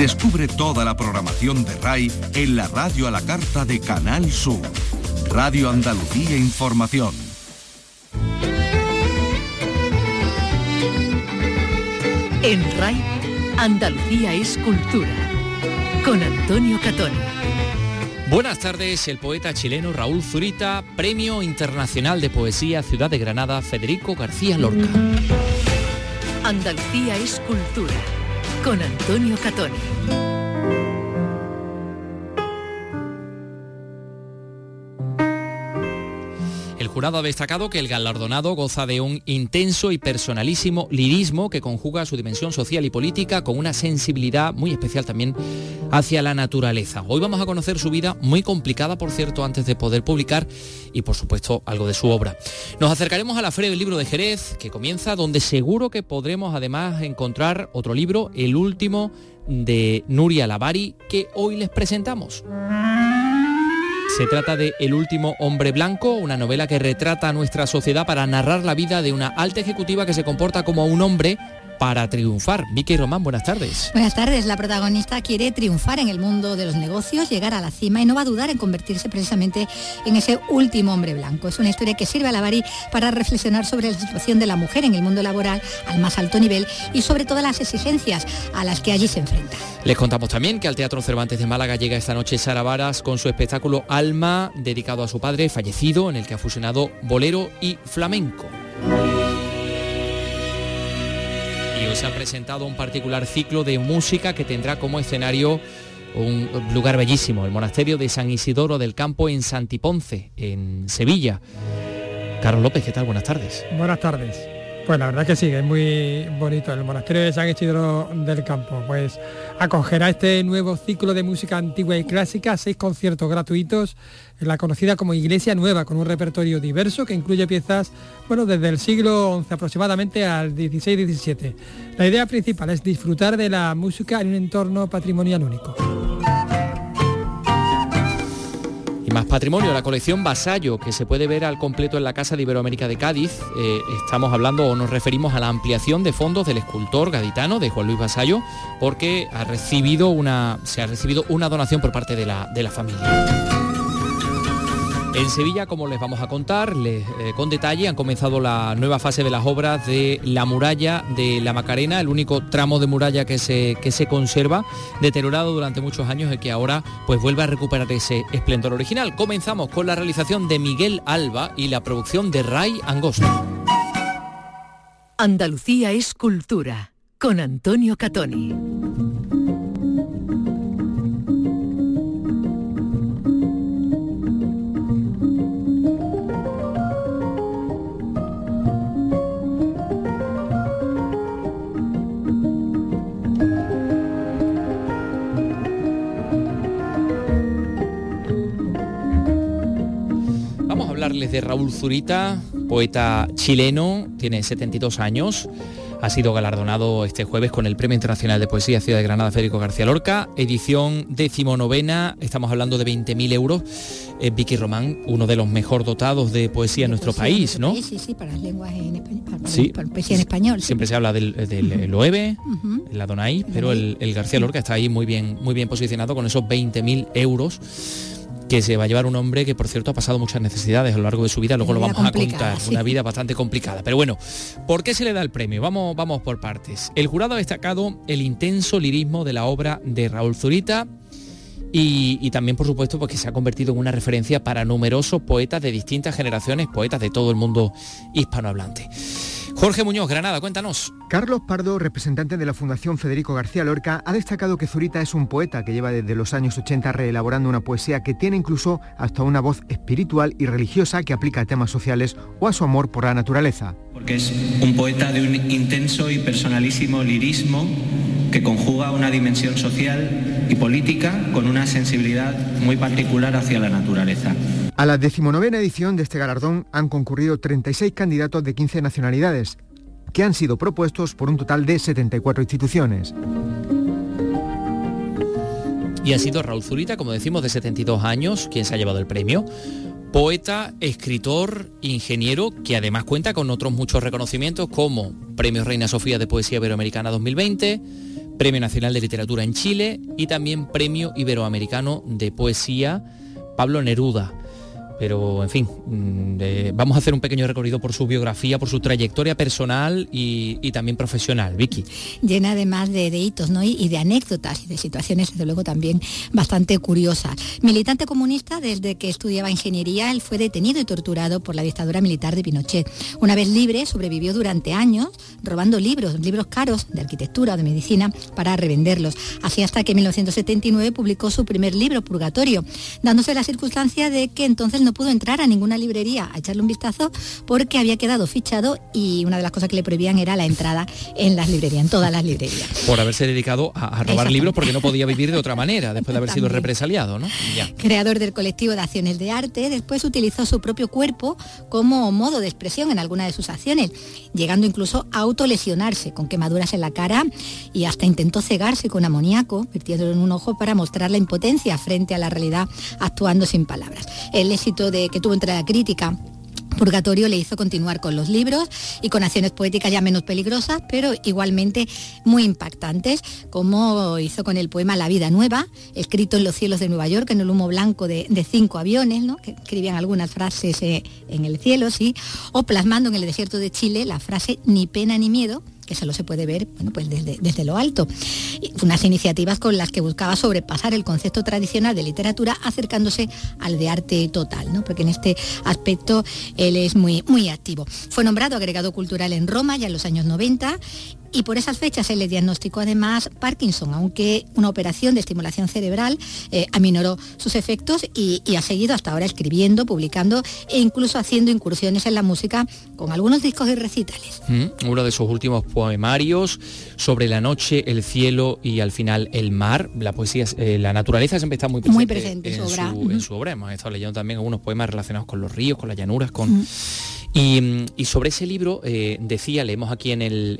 Descubre toda la programación de RAI en la radio a la carta de Canal Sur. Radio Andalucía Información. En RAI, Andalucía es cultura. Con Antonio Catón. Buenas tardes, el poeta chileno Raúl Zurita, Premio Internacional de Poesía Ciudad de Granada Federico García Lorca. Andalucía es cultura con Antonio Catoni. Jurado ha destacado que el galardonado goza de un intenso y personalísimo lirismo que conjuga su dimensión social y política con una sensibilidad muy especial también hacia la naturaleza. Hoy vamos a conocer su vida, muy complicada por cierto, antes de poder publicar y por supuesto algo de su obra. Nos acercaremos a la Feria del Libro de Jerez, que comienza, donde seguro que podremos además encontrar otro libro, el último de Nuria Lavari, que hoy les presentamos. Se trata de El último hombre blanco, una novela que retrata a nuestra sociedad para narrar la vida de una alta ejecutiva que se comporta como un hombre para triunfar. Vicky Román, buenas tardes. Buenas tardes. La protagonista quiere triunfar en el mundo de los negocios, llegar a la cima y no va a dudar en convertirse precisamente en ese último hombre blanco. Es una historia que sirve a la Bari para reflexionar sobre la situación de la mujer en el mundo laboral al más alto nivel y sobre todas las exigencias a las que allí se enfrenta. Les contamos también que al Teatro Cervantes de Málaga llega esta noche Sara Varas con su espectáculo Alma, dedicado a su padre fallecido, en el que ha fusionado bolero y flamenco. Se ha presentado un particular ciclo de música que tendrá como escenario un lugar bellísimo, el monasterio de San Isidoro del Campo en Santiponce, en Sevilla. Carlos López, ¿qué tal? Buenas tardes. Buenas tardes. Pues la verdad que sí, es muy bonito. El monasterio de San Isidro del Campo, pues acogerá este nuevo ciclo de música antigua y clásica, seis conciertos gratuitos en la conocida como Iglesia Nueva, con un repertorio diverso que incluye piezas, bueno, desde el siglo XI aproximadamente al XVI-XVII. La idea principal es disfrutar de la música en un entorno patrimonial único. Más patrimonio, la colección Vasallo, que se puede ver al completo en la Casa de Iberoamérica de Cádiz. Eh, estamos hablando o nos referimos a la ampliación de fondos del escultor gaditano de Juan Luis Vasallo, porque ha recibido una, se ha recibido una donación por parte de la, de la familia. En Sevilla, como les vamos a contar, eh, con detalle, han comenzado la nueva fase de las obras de la muralla de la Macarena, el único tramo de muralla que se, que se conserva, deteriorado durante muchos años y que ahora pues vuelve a recuperar ese esplendor original. Comenzamos con la realización de Miguel Alba y la producción de Ray Angosto. Andalucía es cultura, con Antonio Catoni. Hablarles de Raúl Zurita, poeta chileno, tiene 72 años. Ha sido galardonado este jueves con el Premio Internacional de Poesía Ciudad de Granada Federico García Lorca, edición decimonovena, estamos hablando de 20.000 euros. Eh, Vicky Román, uno de los mejor dotados de poesía en nuestro país, ¿no? Sí, sí, sí, para las lenguas en español, para, Sí. para poesía en español. sí. Siempre se habla del, del Loewe, Ujú. la Donay, pero el, el García Lorca está ahí muy bien, muy bien posicionado con esos 20.000 euros que se va a llevar un hombre que por cierto ha pasado muchas necesidades a lo largo de su vida, luego lo vamos a contar, sí. una vida bastante complicada. Pero bueno, ¿por qué se le da el premio? Vamos, vamos por partes. El jurado ha destacado el intenso lirismo de la obra de Raúl Zurita, y, y también, por supuesto, porque se ha convertido en una referencia para numerosos poetas de distintas generaciones, poetas de todo el mundo hispanohablante. Jorge Muñoz, Granada, cuéntanos. Carlos Pardo, representante de la Fundación Federico García Lorca, ha destacado que Zurita es un poeta que lleva desde los años 80 reelaborando una poesía que tiene incluso hasta una voz espiritual y religiosa que aplica a temas sociales o a su amor por la naturaleza. porque es un poeta de un intenso y personalísimo lirismo que conjuga una dimensión social y política con una sensibilidad muy particular hacia la naturaleza. A la decimonovena edición de este galardón han concurrido 36 candidatos de 15 nacionalidades, que han sido propuestos por un total de 74 instituciones. Y ha sido Raúl Zurita, como decimos, de 72 años, quien se ha llevado el premio. Poeta, escritor, ingeniero, que además cuenta con otros muchos reconocimientos como Premio Reina Sofía de Poesía Iberoamericana 2020, Premio Nacional de Literatura en Chile y también Premio Iberoamericano de Poesía Pablo Neruda. Pero, en fin, mm, vamos a hacer un pequeño recorrido por su biografía, por su trayectoria personal y, también profesional. Vicky. Llena además de, de hitos ¿no? y, de anécdotas y de situaciones, desde luego, también bastante curiosas. Militante comunista, desde que estudiaba ingeniería, él fue detenido y torturado por la dictadura militar de Pinochet. Una vez libre, sobrevivió durante años robando libros, libros caros de arquitectura o de medicina, para revenderlos. Así hasta que en 1979 publicó su primer libro, Purgatorio, dándose la circunstancia de que entonces no no pudo entrar a ninguna librería a echarle un vistazo porque había quedado fichado y una de las cosas que le prohibían era la entrada en las librerías, en todas las librerías. Por haberse dedicado a, robar libros porque no podía vivir de otra manera después de haber sido represaliado, ¿no? Creador del colectivo de acciones de arte, después utilizó su propio cuerpo como modo de expresión en alguna de sus acciones, llegando incluso a autolesionarse con quemaduras en la cara y hasta intentó cegarse con amoníaco, vertiéndolo en un ojo para mostrar la impotencia frente a la realidad actuando sin palabras. El éxito de que tuvo entre la crítica Purgatorio le hizo continuar con los libros y con acciones poéticas ya menos peligrosas, pero igualmente muy impactantes, como hizo con el poema La vida nueva, escrito en los cielos de Nueva York, en el humo blanco de, cinco aviones, ¿no? que escribían algunas frases eh, en el cielo, sí, o plasmando en el desierto de Chile la frase ni pena ni miedo, que solo se puede ver bueno, pues desde, desde lo alto. Unas iniciativas con las que buscaba sobrepasar el concepto tradicional de literatura acercándose al de arte total, ¿no? porque en este aspecto él es muy, muy activo. Fue nombrado agregado cultural en Roma ya en los años 90 y por esas fechas se le diagnosticó además Parkinson, aunque una operación de estimulación cerebral eh, aminoró sus efectos y, ha seguido hasta ahora escribiendo, publicando e incluso haciendo incursiones en la música con algunos discos y recitales. Mm, uno de sus últimos poemarios sobre la noche, el cielo y al final el mar. La poesía, eh, la naturaleza siempre está muy presente, en, su obra. Hemos estado leyendo también algunos poemas relacionados con los ríos, con las llanuras, con... Y, sobre ese libro, eh, decía, leemos aquí en el,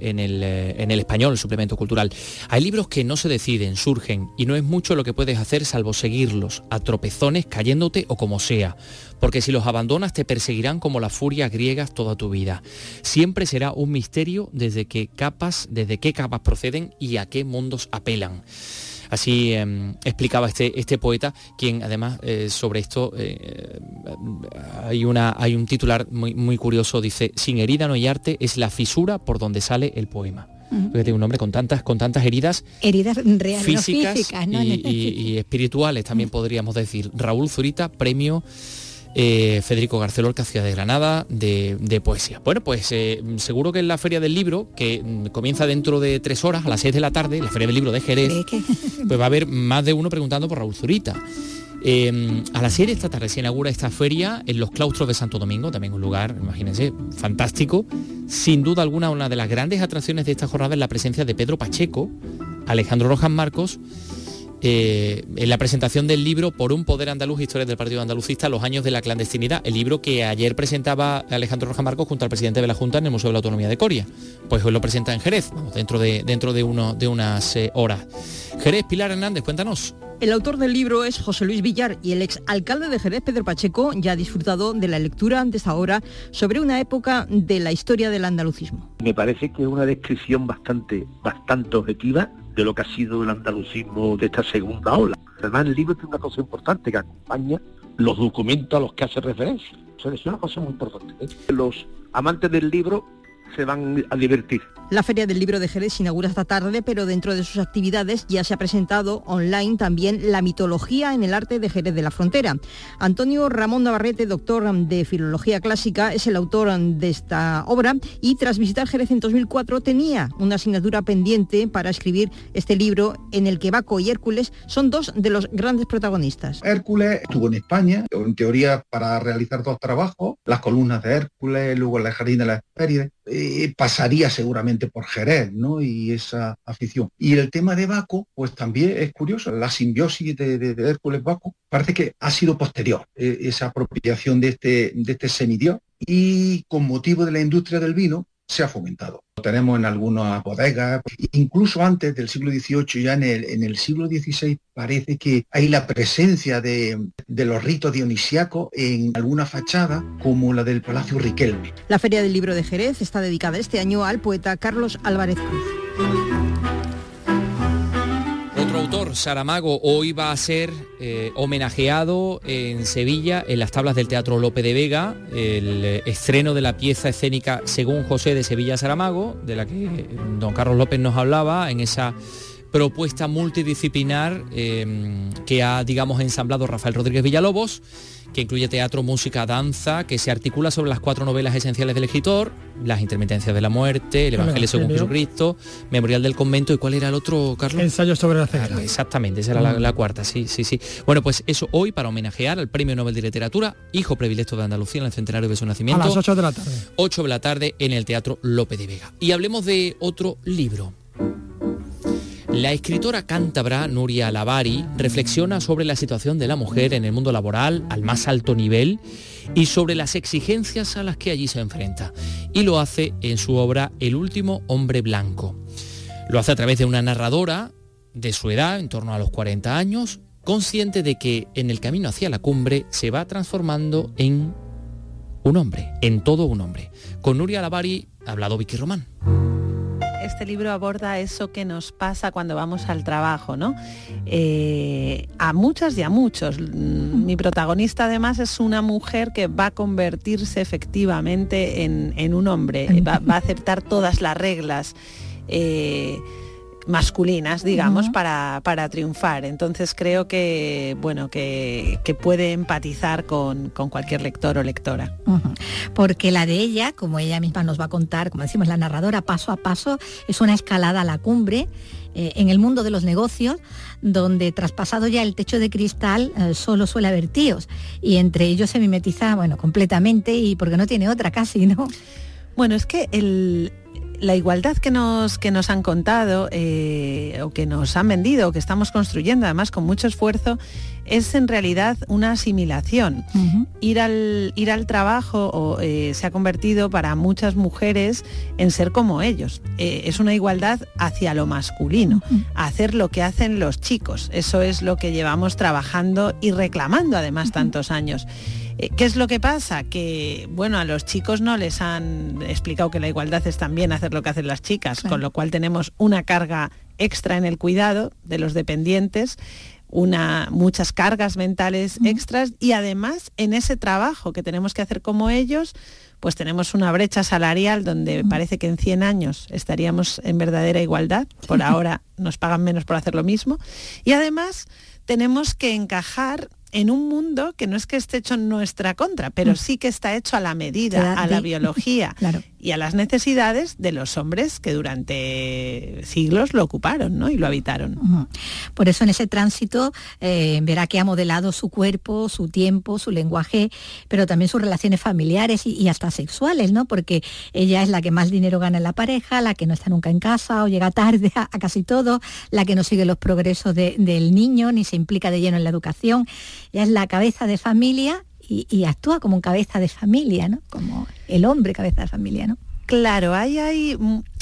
eh, en, el, español, el suplemento cultural, hay libros que no se deciden, surgen, y no es mucho lo que puedes hacer salvo seguirlos, a tropezones, cayéndote o como sea, porque si los abandonas te perseguirán como las furias griegas toda tu vida. Siempre será un misterio desde qué capas, desde qué capas proceden y a qué mundos apelan. Así em, explicaba este, este poeta, quien además eh, sobre esto eh, hay, una, hay un titular muy, muy curioso, dice, sin herida no hay arte, es la fisura por donde sale el poema. tiene un nombre con tantas, con tantas heridas, heridas reales, físicas, y, espirituales, también podríamos decir. Raúl Zurita, premio eh, Federico García Lorca, Ciudad de Granada, de, poesía. Bueno, pues eh, seguro que en la Feria del Libro, que mm, comienza dentro de tres horas, a las seis de la tarde, la Feria del Libro de Jerez, pues va a haber más de uno preguntando por Raúl Zurita. Em, a las 6 de esta tarde se inaugura esta feria en los claustros de Santo Domingo, también un lugar, imagínense, fantástico. Sin duda alguna, una de las grandes atracciones de esta jornada es la presencia de Pedro Pacheco, Alejandro Rojas Marcos eh, en la presentación del libro Por un poder andaluz, historia del Partido Andalucista, los años de la clandestinidad, el libro que ayer presentaba Alejandro Roja Marcos junto al presidente de la Junta en el Museo de la Autonomía de Coria. Pues hoy lo presenta en Jerez, dentro de, dentro de, uno, de unas eh, horas. Jerez, Pilar Hernández, cuéntanos. El autor del libro es José Luis Villar y el ex alcalde de Jerez, Pedro Pacheco, ya ha disfrutado de la lectura antes ahora sobre una época de la historia del andalucismo. Me parece que es una descripción bastante, bastante objetiva de lo que ha sido el andalucismo de esta segunda ola. Además, el libro tiene una cosa importante que acompaña los documentos a los que hace referencia. Es una cosa muy importante. ¿eh? Los amantes del libro se van a divertir. La Feria del Libro de Jerez se inaugura esta tarde, pero dentro de sus actividades ya se ha presentado online también la mitología en el arte de Jerez de la Frontera. Antonio Ramón Navarrete, doctor de Filología Clásica, es el autor de esta obra y tras visitar Jerez en 2004 tenía una asignatura pendiente para escribir este libro en el que Baco y Hércules son dos de los grandes protagonistas. Hércules estuvo en España, en teoría para realizar dos trabajos, las columnas de Hércules, luego el jardín de la Hespérides, pasaría seguramente por Jerez, ¿no? Y esa afición. Y el tema de Baco, pues también es curioso, la simbiosis de, Hércules Baco parece que ha sido posterior, eh, esa apropiación de este, de este semidios, y con motivo de la industria del vino, se ha fomentado. Tenemos en algunas bodegas, incluso antes del siglo XVIII, ya en el, en el siglo XVI parece que hay la presencia de, de los ritos dionisíacos en alguna fachada como la del Palacio Riquelme. La Feria del Libro de Jerez está dedicada este año al poeta Carlos Álvarez Cruz. Saramago, hoy va a ser eh, homenajeado en Sevilla en las tablas del Teatro Lope de Vega, el eh, estreno de la pieza escénica Según José de Sevilla Saramago, de la que don Carlos López nos hablaba en esa propuesta multidisciplinar eh, que ha, digamos, ensamblado Rafael Rodríguez Villalobos que incluye teatro, música, danza, que se articula sobre las cuatro novelas esenciales del escritor, las intermitencias de la muerte, el Evangelio según Jesucristo, Memorial del Convento, ¿y cuál era el otro, Carlos? Ensayo sobre la ceguera. exactamente, esa era la, cuarta, sí, sí, sí. Bueno, pues eso hoy para homenajear al Premio Nobel de Literatura, hijo predilecto de Andalucía en el centenario de su nacimiento. A las 8 de la tarde. 8 de la tarde en el Teatro Lope de Vega. Y hablemos de otro libro. La escritora cántabra Nuria Lavari reflexiona sobre la situación de la mujer en el mundo laboral al más alto nivel y sobre las exigencias a las que allí se enfrenta. Y lo hace en su obra El último hombre blanco. Lo hace a través de una narradora de su edad, en torno a los 40 años, consciente de que en el camino hacia la cumbre se va transformando en un hombre, en todo un hombre. Con Nuria Lavari ha hablado Vicky Román este libro aborda eso que nos pasa cuando vamos al trabajo, ¿no? Eh, a muchas y a muchos. Mi protagonista además es una mujer que va a convertirse efectivamente en, un hombre, va, a aceptar todas las reglas. Eh, masculinas, digamos, para, triunfar. Entonces creo que, bueno, que, puede empatizar con, cualquier lector o lectora. Porque la de ella, como ella misma nos va a contar, como decimos la narradora, paso a paso, es una escalada a la cumbre eh, en el mundo de los negocios, donde traspasado ya el techo de cristal eh, solo suele haber tíos. Y entre ellos se mimetiza, bueno, completamente y porque no tiene otra casi, ¿no? Bueno, es que el, la igualdad que nos, que nos han contado eh, o que nos han vendido o que estamos construyendo además con mucho esfuerzo es en realidad una asimilación. ir, al, ir al trabajo eh, se ha convertido para muchas mujeres en ser como ellos. Eh, es una igualdad hacia lo masculino, hacer lo que hacen los chicos. Eso es lo que llevamos trabajando y reclamando además tantos años. Eh, ¿Qué es lo que pasa? Que, bueno, a los chicos no les han explicado que la igualdad es también hacer lo que hacen las chicas, con lo cual tenemos una carga extra en el cuidado de los dependientes una, muchas cargas mentales extras y además en ese trabajo que tenemos que hacer como ellos, pues tenemos una brecha salarial donde parece que en 100 años estaríamos en verdadera igualdad, por ahora nos pagan menos por hacer lo mismo, y además tenemos que encajar en un mundo que no es que esté hecho en nuestra contra, pero mm. sí que está hecho a la medida, a la biología y a las necesidades de los hombres que durante siglos lo ocuparon ¿no? y lo habitaron. Por eso en ese tránsito eh, verá que ha modelado su cuerpo, su tiempo, su lenguaje, pero también sus relaciones familiares y, hasta sexuales, ¿no? porque ella es la que más dinero gana en la pareja, la que no está nunca en casa o llega tarde a, casi todo, la que no sigue los progresos del niño ni se implica de lleno en la educación ella es la cabeza de familia y, actúa como un cabeza de familia, ¿no? Como el hombre cabeza de familia, ¿no? Claro, ahí hay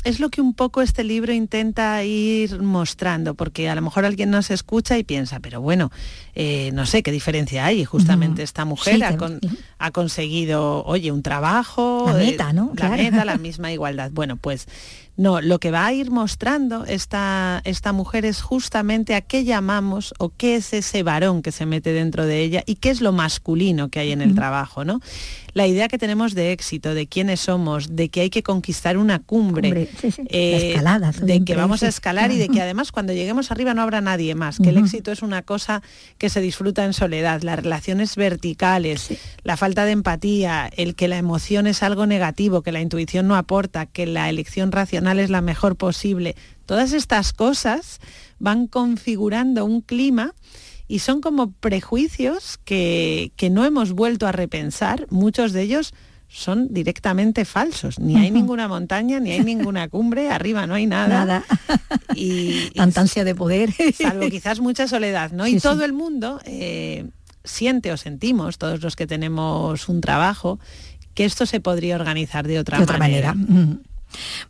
es lo que un poco este libro intenta ir mostrando, porque a lo mejor alguien nos escucha y piensa, pero bueno, eh, no sé qué diferencia hay. Justamente esta mujer ha, conseguido, oye, un trabajo, la meta, ¿no? La meta, la misma igualdad. Bueno, pues no, lo que va a ir mostrando esta, esta mujer es justamente a qué llamamos o qué es ese varón que se mete dentro de ella y qué es lo masculino que hay en el trabajo, ¿no? La idea que tenemos de éxito, de quiénes somos, de que hay que conquistar una cumbre, eh, de que vamos a escalar y de que además cuando lleguemos arriba no habrá nadie más, que el éxito es una cosa que se disfruta en soledad, las relaciones verticales, la falta de empatía, el que la emoción es algo negativo, que la intuición no aporta, que la elección racional es la mejor posible. Todas estas cosas van configurando un clima y son como prejuicios que, que no hemos vuelto a repensar, muchos de ellos son directamente falsos. Ni hay ninguna montaña, ni hay ninguna cumbre, arriba no hay nada. Nada. Y, Tanta ansia de poder. salvo quizás mucha soledad, ¿no? Sí, y sí. todo el mundo eh, siente o sentimos, todos los que tenemos un trabajo, que esto se podría organizar de otra, de otra manera.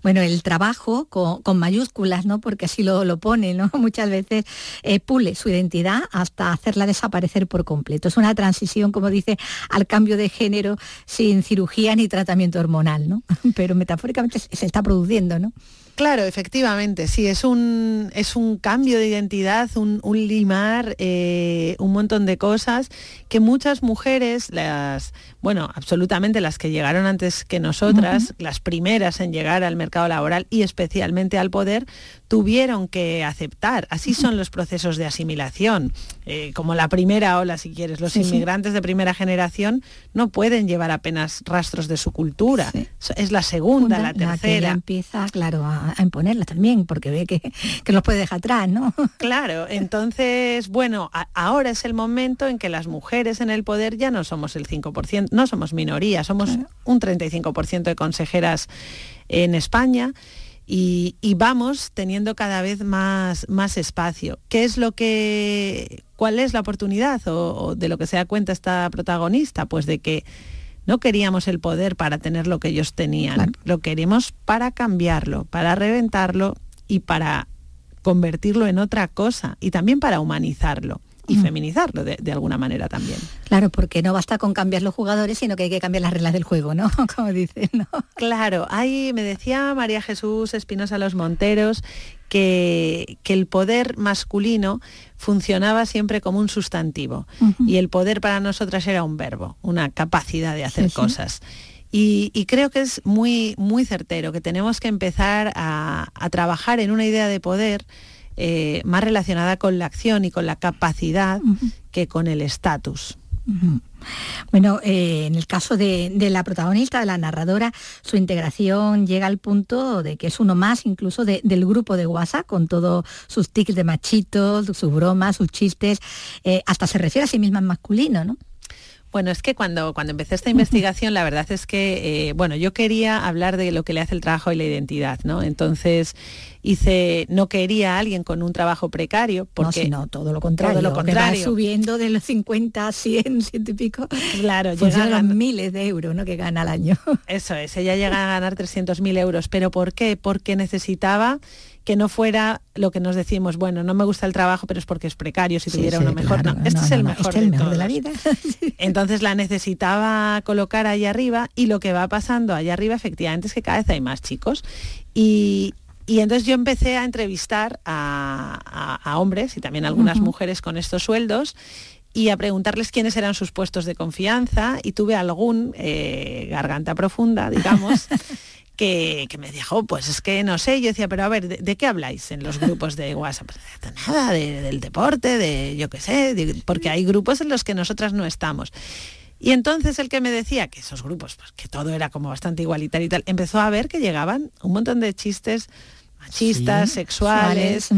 Bueno, el trabajo con, mayúsculas, ¿no? Porque así lo, lo pone, ¿no? Muchas veces eh, pule su identidad hasta hacerla desaparecer por completo. Es una transición, como dice, al cambio de género sin cirugía ni tratamiento hormonal, ¿no? Pero metafóricamente se se está produciendo, ¿no? Claro, efectivamente, sí, es un, es un cambio de identidad, un, un limar, eh, un montón de cosas que muchas mujeres, las, bueno, absolutamente las que llegaron antes que nosotras, las primeras en llegar al mercado laboral y especialmente al poder, tuvieron que aceptar. Así son los procesos de asimilación. Eh, como la primera ola, si quieres, los Sí, sí. inmigrantes de primera generación no pueden llevar apenas rastros de su cultura. Es la segunda, la tercera. empieza, claro, a, a imponerla también, porque ve que, que los puede dejar atrás, ¿no? Claro, entonces, bueno, a- ahora es el momento en que las mujeres en el poder ya no somos el 5%, no somos minoría, somos un 35% de consejeras en España y, y vamos teniendo cada vez más, más espacio. ¿Qué es lo que, cuál es la oportunidad o, o de lo que se da cuenta esta protagonista? Pues de que no queríamos el poder para tener lo que ellos tenían, lo queremos para cambiarlo, para reventarlo y para convertirlo en otra cosa y también para humanizarlo y feminizarlo de, de alguna manera también. Claro, porque no basta con cambiar los jugadores, sino que hay que cambiar las reglas del juego, ¿no? Como dicen, ¿no? Claro, hay, me decía María Jesús Espinosa Los Monteros que, que el poder masculino funcionaba siempre como un sustantivo y el poder para nosotras era un verbo, una capacidad de hacer Sí, sí. cosas. Y, y creo que es muy, muy certero, que tenemos que empezar a, a trabajar en una idea de poder eh, más relacionada con la acción y con la capacidad que con el estatus. Bueno, eh, en el caso de, de la protagonista, de la narradora, su integración llega al punto de que es uno más incluso de- del grupo de WhatsApp, con todos sus tics de machitos, sus bromas, sus chistes, eh, hasta se refiere a sí misma en masculino, ¿no? Bueno, es que cuando, cuando empecé esta investigación, la verdad es que, eh, bueno, yo quería hablar de lo que le hace el trabajo y la identidad, ¿no? Entonces hice, no quería a alguien con un trabajo precario, porque no, sino todo lo contrario. Todo lo que va contrario. subiendo de los 50 a 100, ciento y pico. Claro, llega a los miles de euros ¿no? que gana al año. Eso es, ella llega a ganar 300.000 euros, pero ¿por qué? Porque necesitaba que no fuera lo que nos decimos, bueno, no me gusta el trabajo, pero es porque es precario, si Sí, tuviera sí, uno mejor. claro, no, este no, es no, el no, mejor, este es el de, mejor de la vida. Entonces la necesitaba colocar ahí arriba y lo que va pasando allá arriba efectivamente es que cada vez hay más chicos. Y, y entonces yo empecé a entrevistar a, a- a hombres y también a algunas mujeres con estos sueldos y a preguntarles quiénes eran sus puestos de confianza y tuve algún eh, garganta profunda, digamos. Que, que me dijo, pues es que no sé, yo decía, pero a ver, ¿de, de qué habláis en los grupos de WhatsApp? Pues, de nada, de- del deporte, de yo qué sé, de- porque hay grupos en los que nosotras no estamos. Y entonces el que me decía que esos grupos, pues que todo era como bastante igualitario y tal, empezó a ver que llegaban un montón de chistes machistas, Sí, sexuales,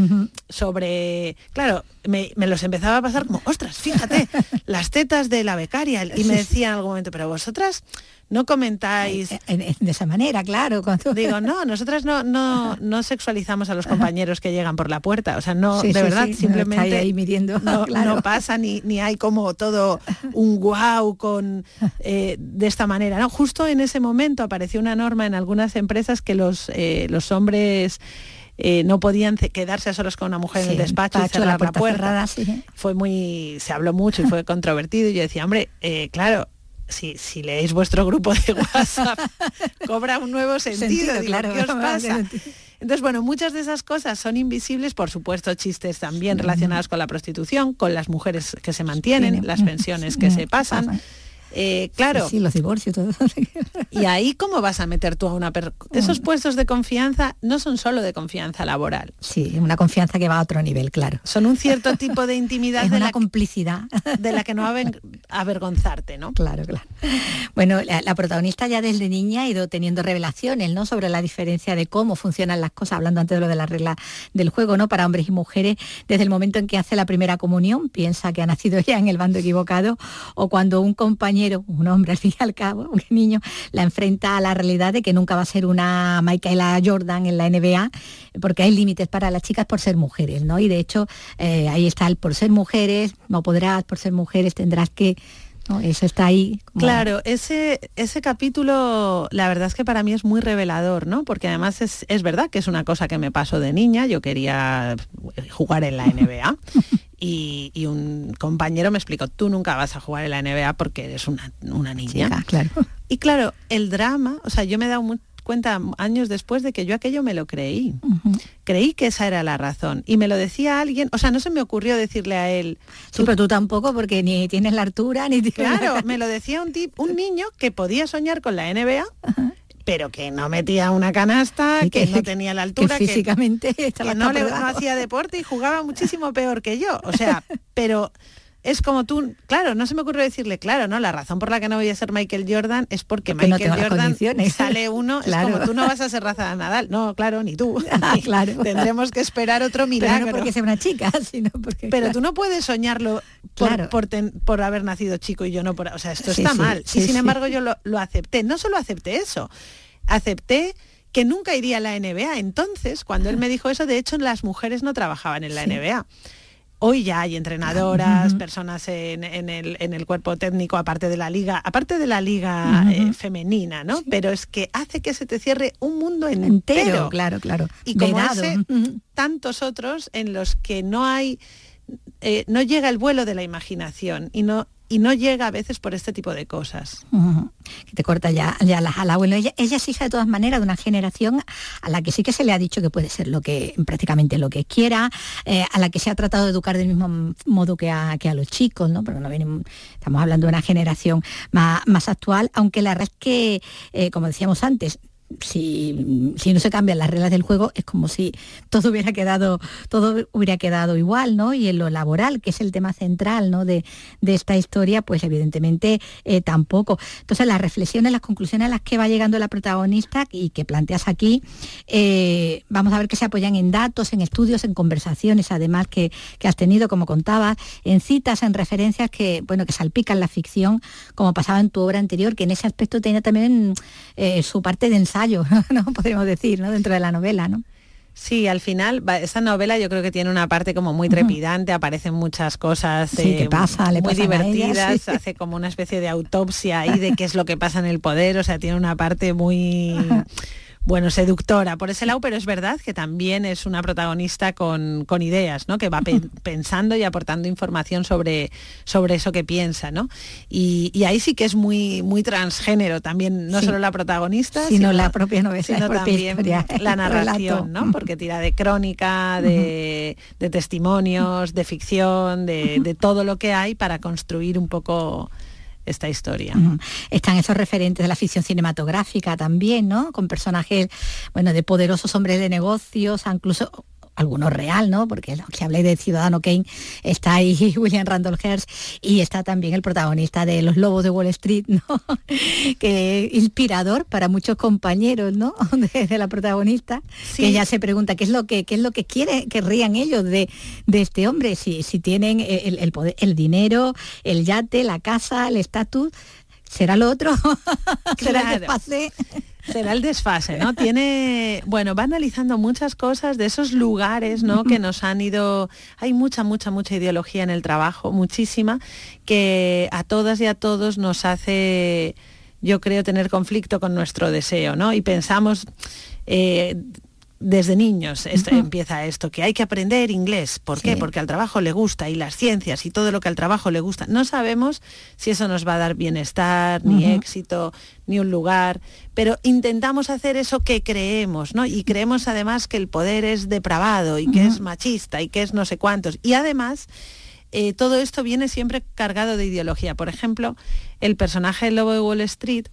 sobre, claro, me, me los empezaba a pasar como, ostras, fíjate, las tetas de la becaria. Y me decía en algún momento, pero vosotras no comentáis. de esa manera, claro. Cuando... Digo, no, nosotras no, no, no sexualizamos a los compañeros que llegan por la puerta. O sea, no, Sí, de sí, verdad, sí, no simplemente estáis ahí midiendo, no, claro. no pasa ni, ni hay como todo un guau con eh, de esta manera. No, justo en ese momento apareció una norma en algunas empresas que los, eh, los hombres eh, no podían quedarse a solos con una mujer en el despacho y cerrar la la puerta puerta. cerrada, sí. Fue muy, se habló mucho y fue controvertido. Y yo decía, hombre, eh, claro, si, si leéis vuestro grupo de WhatsApp, cobra un nuevo sentido. Sentido, Digo, claro, ¿qué os pasa? Entonces, bueno, muchas de esas cosas son invisibles, por supuesto, chistes también relacionados con la prostitución, con las mujeres que se mantienen, las pensiones que se pasan. Eh, claro. Sí, los divorcios, todo. Y ahí, ¿cómo vas a meter tú a una persona? Esos puestos de confianza no son solo de confianza laboral. Sí, una confianza que va a otro nivel, claro. Son un cierto tipo de intimidad Es de una la, complicidad. de la que no aver- avergonzarte, ¿no? Claro, claro. Bueno, la, la protagonista ya desde niña ha ido teniendo revelaciones, ¿no? Sobre la diferencia de cómo funcionan las cosas, hablando antes de lo de las reglas del juego, ¿no? Para hombres y mujeres, desde el momento en que hace la primera comunión, piensa que ha nacido ya en el bando equivocado, o cuando un compañero compañero, un hombre al fin y al cabo, un niño, la enfrenta a la realidad de que nunca va a ser una Michaela Jordan en la NBA, porque hay límites para las chicas por ser mujeres, ¿no? Y de hecho, eh, ahí está el por ser mujeres, no podrás, por ser mujeres tendrás que eso está ahí. Claro, ese, ese capítulo, la verdad es que para mí es muy revelador, ¿no? Porque además es, es verdad que es una cosa que me pasó de niña, yo quería jugar en la NBA y, un compañero me explicó, tú nunca vas a jugar en la NBA porque eres una, niña. claro. Y claro, el drama, o sea, yo me he dado cuenta años después de que yo aquello me lo creí. Creí que esa era la razón. Y me lo decía alguien, o sea, no se me ocurrió decirle a él. Sí, pero tú tampoco, porque ni tienes la altura, ni Claro, me lo decía un tip, un niño que podía soñar con la NBA pero que no metía una canasta, que, no tenía la altura, que físicamente no, le, no hacía deporte y jugaba muchísimo peor que yo. O sea, pero es como tú, claro, no se me ocurre decirle, claro, no, la razón por la que no voy a ser Michael Jordan es porque, Michael Jordan sale uno, es como tú no vas a ser Raza Nadal, no, claro, ni tú. Ah, claro. Tendremos que esperar otro milagro. Pero no porque sea una chica, sino porque. Pero tú no puedes soñarlo por, por, haber nacido chico y yo no por. O sea, esto está mal. y sin embargo yo lo, lo acepté. No solo acepté eso, acepté que nunca iría a la NBA. Entonces, cuando él me dijo eso, de hecho las mujeres no trabajaban en la NBA. Hoy ya hay entrenadoras, personas en, el, cuerpo técnico, aparte de la liga, aparte de la liga eh, femenina, ¿no? Pero es que hace que se te cierre un mundo entero. claro, claro. Y como hace tantos otros en los que no hay, eh, no llega el vuelo de la imaginación y no y no llega a veces por este tipo de cosas. Que te corta ya, ya las alas. Ella, ella es hija de todas maneras de una generación a la que sí que se le ha dicho que puede ser lo que prácticamente lo que quiera, eh, a la que se ha tratado de educar del mismo modo que a, que a los chicos, ¿no? Porque no estamos hablando de una generación más, más actual, aunque la verdad es que, eh, como decíamos antes, si, no se cambian las reglas del juego, es como si todo hubiera quedado, todo hubiera quedado igual, ¿no? Y en lo laboral, que es el tema central ¿no? de, esta historia, pues evidentemente eh, tampoco. Entonces las reflexiones, las conclusiones a las que va llegando la protagonista y que planteas aquí, eh, vamos a ver que se apoyan en datos, en estudios, en conversaciones, además que, has tenido, como contabas, en citas, en referencias que, bueno, que salpican la ficción, como pasaba en tu obra anterior, que en ese aspecto tenía también eh, su parte de ensayo ¿no? Podríamos decir, ¿no? Dentro de la novela, ¿no? Sí, al final, esa novela yo creo que tiene una parte como muy trepidante, aparecen muchas cosas eh, pasa, muy divertidas, hace como una especie de autopsia ahí de qué es lo que pasa en el poder, o sea, tiene una parte muy bueno, seductora por ese lado, pero es verdad que también es una protagonista con, ideas, ¿no? Que va pensando y aportando información sobre, sobre eso que piensa, ¿no? Y, ahí sí que es muy, muy transgénero también, no solo la protagonista, sino, la propia novela, sino también la narración, ¿no? Porque tira de crónica, de, testimonios, de ficción, de, de todo lo que hay para construir un poco esta historia. Están esos referentes de la ficción cinematográfica también, ¿no? Con personajes, bueno, de poderosos hombres de negocios, incluso alguno real, ¿no? Porque lo que hablé de Ciudadano Kane está ahí William Randolph Hearst y está también el protagonista de Los Lobos de Wall Street, ¿no? que inspirador para muchos compañeros, ¿no? De, la protagonista, que ella se pregunta qué es lo que qué es lo que quiere, querrían ellos de, de este hombre, si, si tienen el, poder, el dinero, el yate, la casa, el estatus, será lo otro, será el Será el desfase, ¿no? Tiene, bueno, va analizando muchas cosas de esos lugares, ¿no? Que nos han ido, hay mucha, mucha, mucha ideología en el trabajo, muchísima, que a todas y a todos nos hace, yo creo, tener conflicto con nuestro deseo, ¿no? Y pensamos, eh, desde niños empieza esto, que hay que aprender inglés. ¿Por qué? Porque al trabajo le gusta y las ciencias y todo lo que al trabajo le gusta. No sabemos si eso nos va a dar bienestar, ni éxito, ni un lugar, pero intentamos hacer eso que creemos, ¿no? Y creemos además que el poder es depravado y que es machista y que es no sé cuántos. Y además... Eh, todo esto viene siempre cargado de ideología. Por ejemplo, el personaje del Lobo de Wall Street,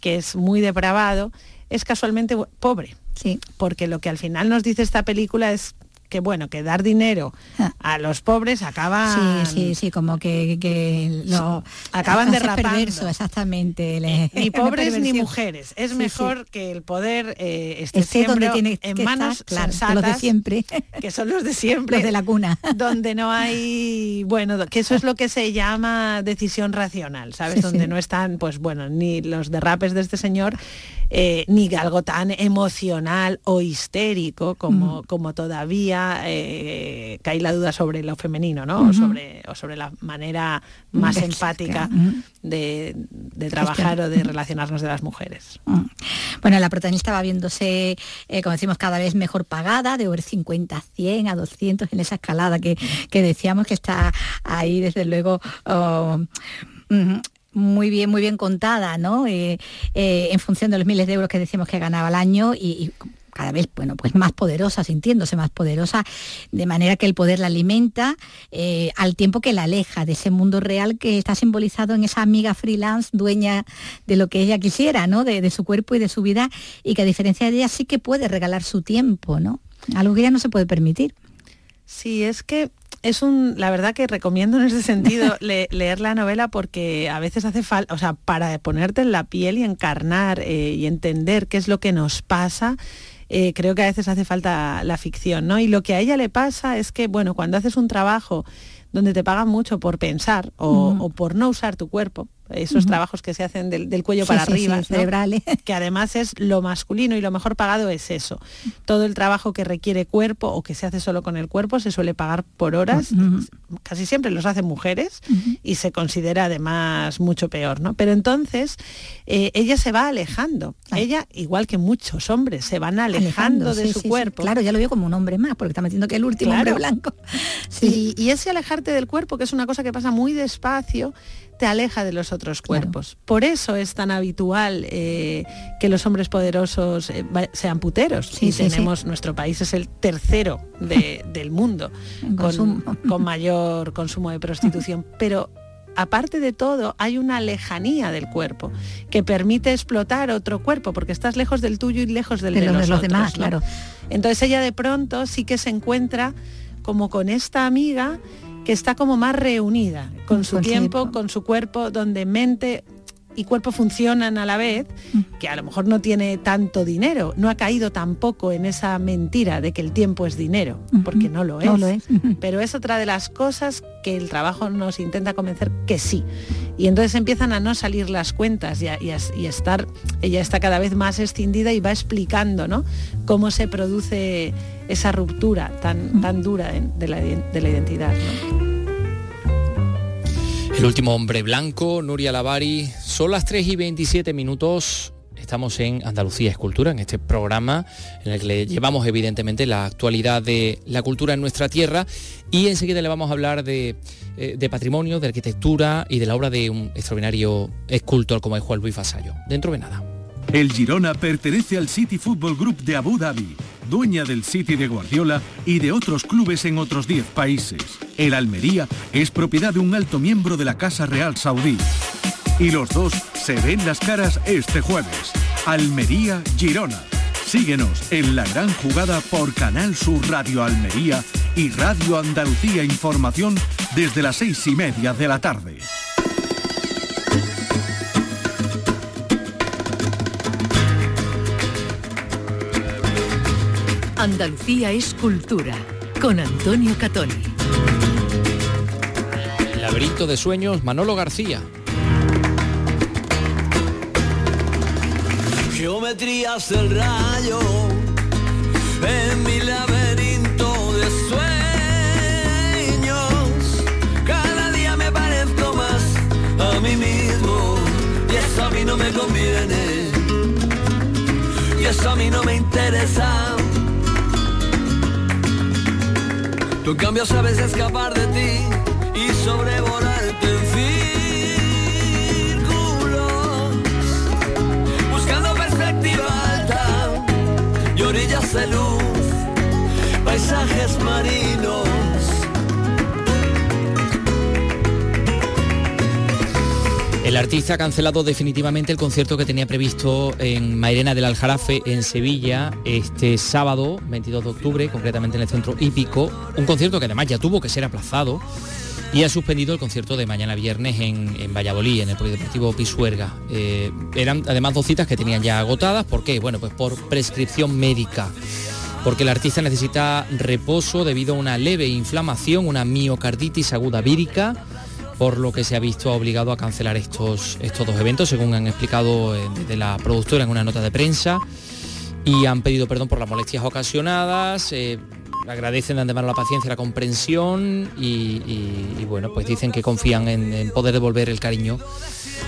que es muy depravado, es casualmente pobre. Sí. Porque lo que al final nos dice esta película es que bueno, que dar dinero Ah. a los pobres acaban... Sí, sí, sí, como que, que lo Acaban derrapando. perverso, exactamente. le- Ni pobres ni mujeres. Es Sí, mejor que el poder eh, esté siempre en manos estar, claro, sensatas, los de siempre. que son los de siempre, Los de la cuna. donde no hay, bueno, que eso es lo que se llama decisión racional, ¿sabes? Sí, donde no están, pues bueno, ni los derrapes de este señor, eh, ni algo tan emocional o histérico como, como todavía eh, cae la duda sobre lo femenino, ¿no? o, sobre, o sobre la manera más empática Ujú. de, de trabajar o de relacionarnos de las mujeres. Mm. Bueno, la protagonista va viéndose, eh, como decimos, cada vez mejor pagada, de over 50 a 100, a 200 en esa escalada que, que decíamos que está ahí, desde luego, oh, mm, muy bien, muy bien contada, ¿no? Eh, eh, en función de los miles de euros que decíamos que ganaba al año y, y cada vez, bueno, pues más poderosa, sintiéndose más poderosa, de manera que el poder la alimenta eh, al tiempo que la aleja de ese mundo real que está simbolizado en esa amiga freelance, dueña de lo que ella quisiera, ¿no? De, de su cuerpo y de su vida, y que a diferencia de ella sí que puede regalar su tiempo, ¿no? Algo que ella no se puede permitir. Sí, es que es un, la verdad que recomiendo en ese sentido le- leer la novela porque a veces hace falta, o sea, para ponerte en la piel y encarnar eh, y entender qué es lo que nos pasa, eh, creo que a veces hace falta la ficción, ¿no? Y lo que a ella le pasa es que, bueno, cuando haces un trabajo donde te pagan mucho por pensar o por no usar tu cuerpo, esos trabajos que se hacen del, del cuello Sí, para sí, sí, arriba, ¿no? cerebrales. que además es lo masculino y lo mejor pagado es eso. Todo el trabajo que requiere cuerpo o que se hace solo con el cuerpo se suele pagar por horas, casi siempre los hacen mujeres y se considera además mucho peor, ¿no? Pero entonces eh, ella se va alejando. Ella, igual que muchos hombres, se van alejando, de su cuerpo. Claro, ya lo veo como un hombre más, porque está metiendo que el último Claro. hombre blanco. Y, y ese alejarte del cuerpo, que es una cosa que pasa muy despacio, te aleja de los otros cuerpos. Por eso es tan habitual eh, que los hombres poderosos eh, sean puteros. Sí, y sí, sí. tenemos, nuestro país es el tercero de- del mundo con, mayor consumo de prostitución. Pero aparte de todo, hay una lejanía del cuerpo que permite explotar otro cuerpo, porque estás lejos del tuyo y lejos del De de, los- los, de los demás, ¿no? claro. Entonces ella de pronto sí que se encuentra como con esta amiga que está como más reunida con su tiempo, con su cuerpo, donde mente y cuerpo funcionan a la vez, que a lo mejor no tiene tanto dinero, no ha caído tampoco en esa mentira de que el tiempo es dinero, porque no lo es. No lo es. Pero es otra de las cosas que el trabajo nos intenta convencer que sí. Y entonces empiezan a no salir las cuentas y a, y a- y a estar, ella está cada vez más escindida y va explicando ¿no? cómo se produce esa ruptura tan, tan dura de, de la, de la identidad. ¿no? El último hombre blanco, Nuria Lavari. Son las 3 y 27 minutos. Estamos en Andalucía Escultura, en este programa en el que le llevamos evidentemente la actualidad de la cultura en nuestra tierra y enseguida le vamos a hablar de, eh, de patrimonio, de arquitectura y de la obra de un extraordinario escultor como es Juan Luis Vasallo. Dentro de nada. El Girona pertenece al City Football Group de Abu Dhabi, dueña del City de Guardiola y de otros clubes en otros 10 países. El Almería es propiedad de un alto miembro de la Casa Real Saudí. Y los dos se ven las caras este jueves. Almería-Girona. Síguenos en la gran jugada por Canal Sur Radio Almería y Radio Andalucía Información desde las seis y media de la tarde. Andalucía es cultura con Antonio Catoni. Laberinto de sueños, Manolo García. Geometrías del rayo en mi laberinto de sueños. Cada día me parezco más a mí mismo y eso a mí no me conviene. Y eso a mí no me interesa. Tú en cambio sabes escapar de ti y sobrevolarte en círculos buscando perspectiva alta y orillas de luz, paisajes marinos. El artista ha cancelado definitivamente el concierto que tenía previsto en Mairena del Aljarafe, en Sevilla, este sábado, 22 de octubre, concretamente en el centro hípico. Un concierto que además ya tuvo que ser aplazado y ha suspendido el concierto de mañana viernes en, Valladolid, en el Polideportivo Pisuerga. Eh, eran además dos citas que tenían ya agotadas. ¿Por qué? Bueno, pues por prescripción médica. Porque el artista necesita reposo debido a una leve inflamación, una miocarditis aguda vírica, por lo que se ha visto obligado a cancelar estos, estos dos eventos, según han explicado eh, de la productora en una nota de prensa. Y han pedido perdón por las molestias ocasionadas. Eh, agradecen de antemano la paciencia, la comprensión y, bueno, pues dicen que confían en, poder devolver el cariño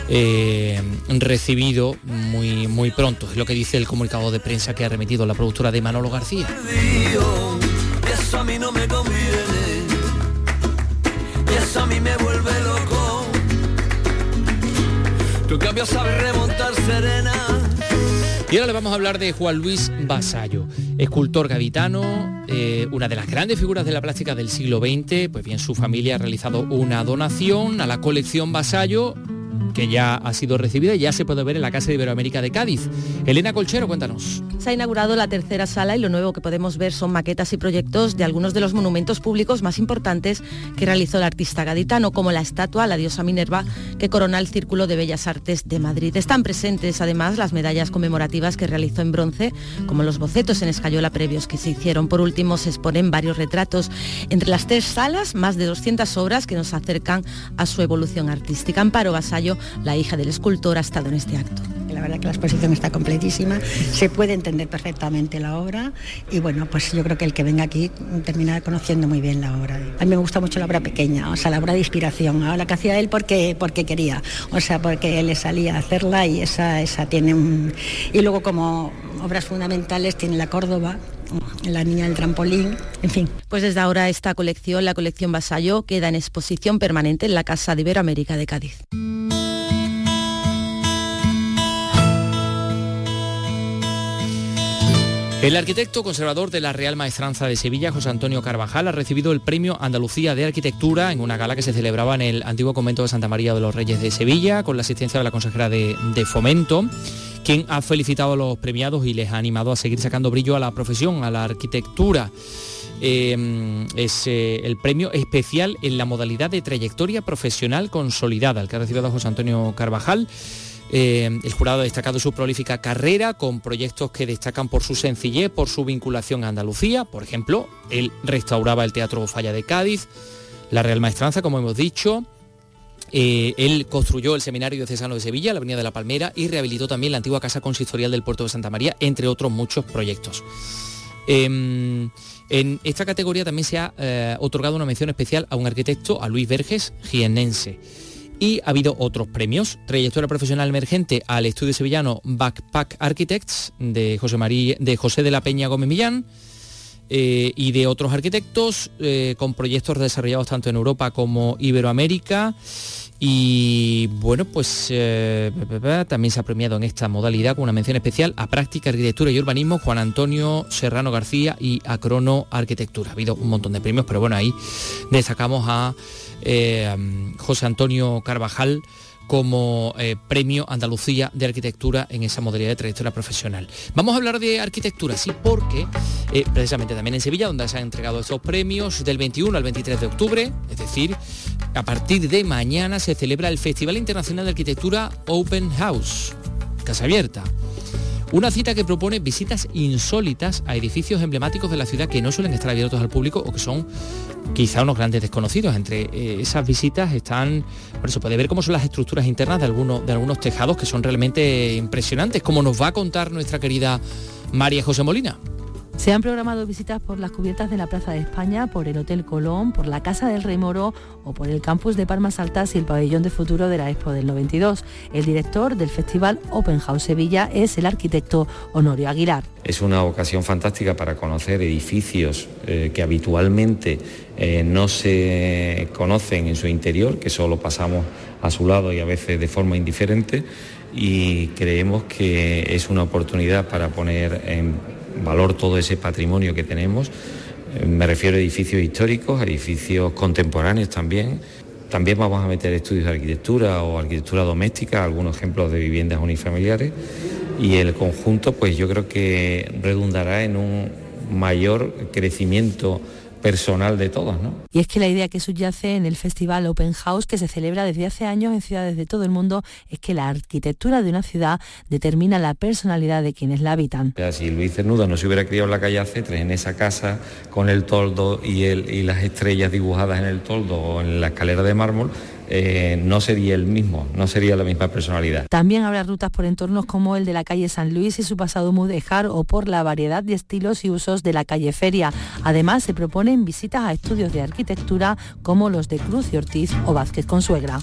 eh, recibido muy, muy pronto. Es lo que dice el comunicado de prensa que ha remitido la productora de Manolo García. Y ahora le vamos a hablar de Juan Luis Basallo, escultor gaditano, eh, una de las grandes figuras de la plástica del siglo XX. Pues bien, su familia ha realizado una donación a la colección Basallo que ya ha sido recibida y ya se puede ver en la Casa de Iberoamérica de Cádiz. Elena Colchero, cuéntanos. Se ha inaugurado la tercera sala y lo nuevo que podemos ver son maquetas y proyectos de algunos de los monumentos públicos más importantes que realizó el artista gaditano, como la estatua a la diosa Minerva que corona el Círculo de Bellas Artes de Madrid. Están presentes además las medallas conmemorativas que realizó en bronce, como los bocetos en escayola previos que se hicieron. Por último, se exponen varios retratos. Entre las tres salas, más de 200 obras que nos acercan a su evolución artística. Amparo Vasallo la hija del escultor, ha estado en este acto. La verdad que la exposición está completísima, se puede entender perfectamente la obra y bueno, pues yo creo que el que venga aquí termina conociendo muy bien la obra. A mí me gusta mucho la obra pequeña, o sea, la obra de inspiración, ahora que hacía él porque, porque quería, o sea, porque le salía a hacerla y esa, esa tiene un... Y luego como obras fundamentales tiene la Córdoba, la niña del trampolín, en fin. Pues desde ahora esta colección, la colección Vasallo, queda en exposición permanente en la Casa de Iberoamérica de Cádiz. El arquitecto conservador de la Real Maestranza de Sevilla, José Antonio Carvajal, ha recibido el Premio Andalucía de Arquitectura en una gala que se celebraba en el antiguo convento de Santa María de los Reyes de Sevilla, con la asistencia de la consejera de, Fomento, quien ha felicitado a los premiados y les ha animado a seguir sacando brillo a la profesión, a la arquitectura. Em, es eh, el premio especial en la modalidad de trayectoria profesional consolidada, el que ha recibido José Antonio Carvajal. Eh, el jurado ha destacado su prolífica carrera con proyectos que destacan por su sencillez, por su vinculación a Andalucía. Por ejemplo, él restauraba el Teatro Falla de Cádiz, la Real Maestranza, como hemos dicho. Eh, él construyó el Seminario Diocesano de Sevilla, la Avenida de la Palmera, y rehabilitó también la antigua Casa Consistorial del Puerto de Santa María, entre otros muchos proyectos. Em, en esta categoría también se ha eh, otorgado una mención especial a un arquitecto, a Luis Verges, jienense. Y ha habido otros premios. Trayectoria profesional emergente al estudio sevillano Backpack Architects de José, María, de, José de la Peña Gómez Millán. Eh, y de otros arquitectos eh, con proyectos desarrollados tanto en Europa como Iberoamérica. Y bueno, pues eh, también se ha premiado en esta modalidad con una mención especial a Práctica, Arquitectura y Urbanismo Juan Antonio Serrano García y a Crono Arquitectura. Ha habido un montón de premios, pero bueno, ahí destacamos a eh, José Antonio Carvajal como eh, Premio Andalucía de Arquitectura en esa modalidad de trayectoria profesional. Vamos a hablar de arquitectura, sí, porque eh, precisamente también en Sevilla, donde se han entregado estos premios del 21 al 23 de octubre, es decir, a partir de mañana se celebra el Festival Internacional de Arquitectura Open House, Casa Abierta. Una cita que propone visitas insólitas a edificios emblemáticos de la ciudad que no suelen estar abiertos al público o que son quizá unos grandes desconocidos. Entre eh, esas visitas están, por eso puede ver cómo son las estructuras internas de de algunos tejados que son realmente impresionantes, como nos va a contar nuestra querida María José Molina. Se han programado visitas por las cubiertas de la Plaza de España, por el Hotel Colón, por la Casa del Rey Moro o por el campus de Palmas Altas y el pabellón de futuro de la Expo del 92. El director del festival Open House Sevilla es el arquitecto Honorio Aguilar. Es una ocasión fantástica para conocer edificios eh, que habitualmente eh, no se conocen en su interior, que solo pasamos a su lado y a veces de forma indiferente y creemos que es una oportunidad para poner en valor todo ese patrimonio que tenemos. Eh, me refiero a edificios históricos, a edificios contemporáneos también, También vamos a meter estudios de arquitectura o arquitectura doméstica, algunos ejemplos de viviendas unifamiliares y el conjunto pues yo creo que redundará en un mayor crecimiento personal de todos. ¿no? Y es que la idea que subyace en el festival Open House, que se celebra desde hace años en ciudades de todo el mundo, es que la arquitectura de una ciudad determina la personalidad de quienes la habitan. Si Luis Cernuda no se hubiera criado en la calle Acetres, en esa casa con el toldo y, el, y las estrellas dibujadas en el toldo o en la escalera de mármol, eh, no sería el mismo, no sería la misma personalidad. También habrá rutas por entornos como el de la calle San Luis y su pasado mudéjar o por la variedad de estilos y usos de la calle Feria. Además, se proponen visitas a estudios de arquitectura como los de Cruz y Ortiz o Vázquez Consuegra.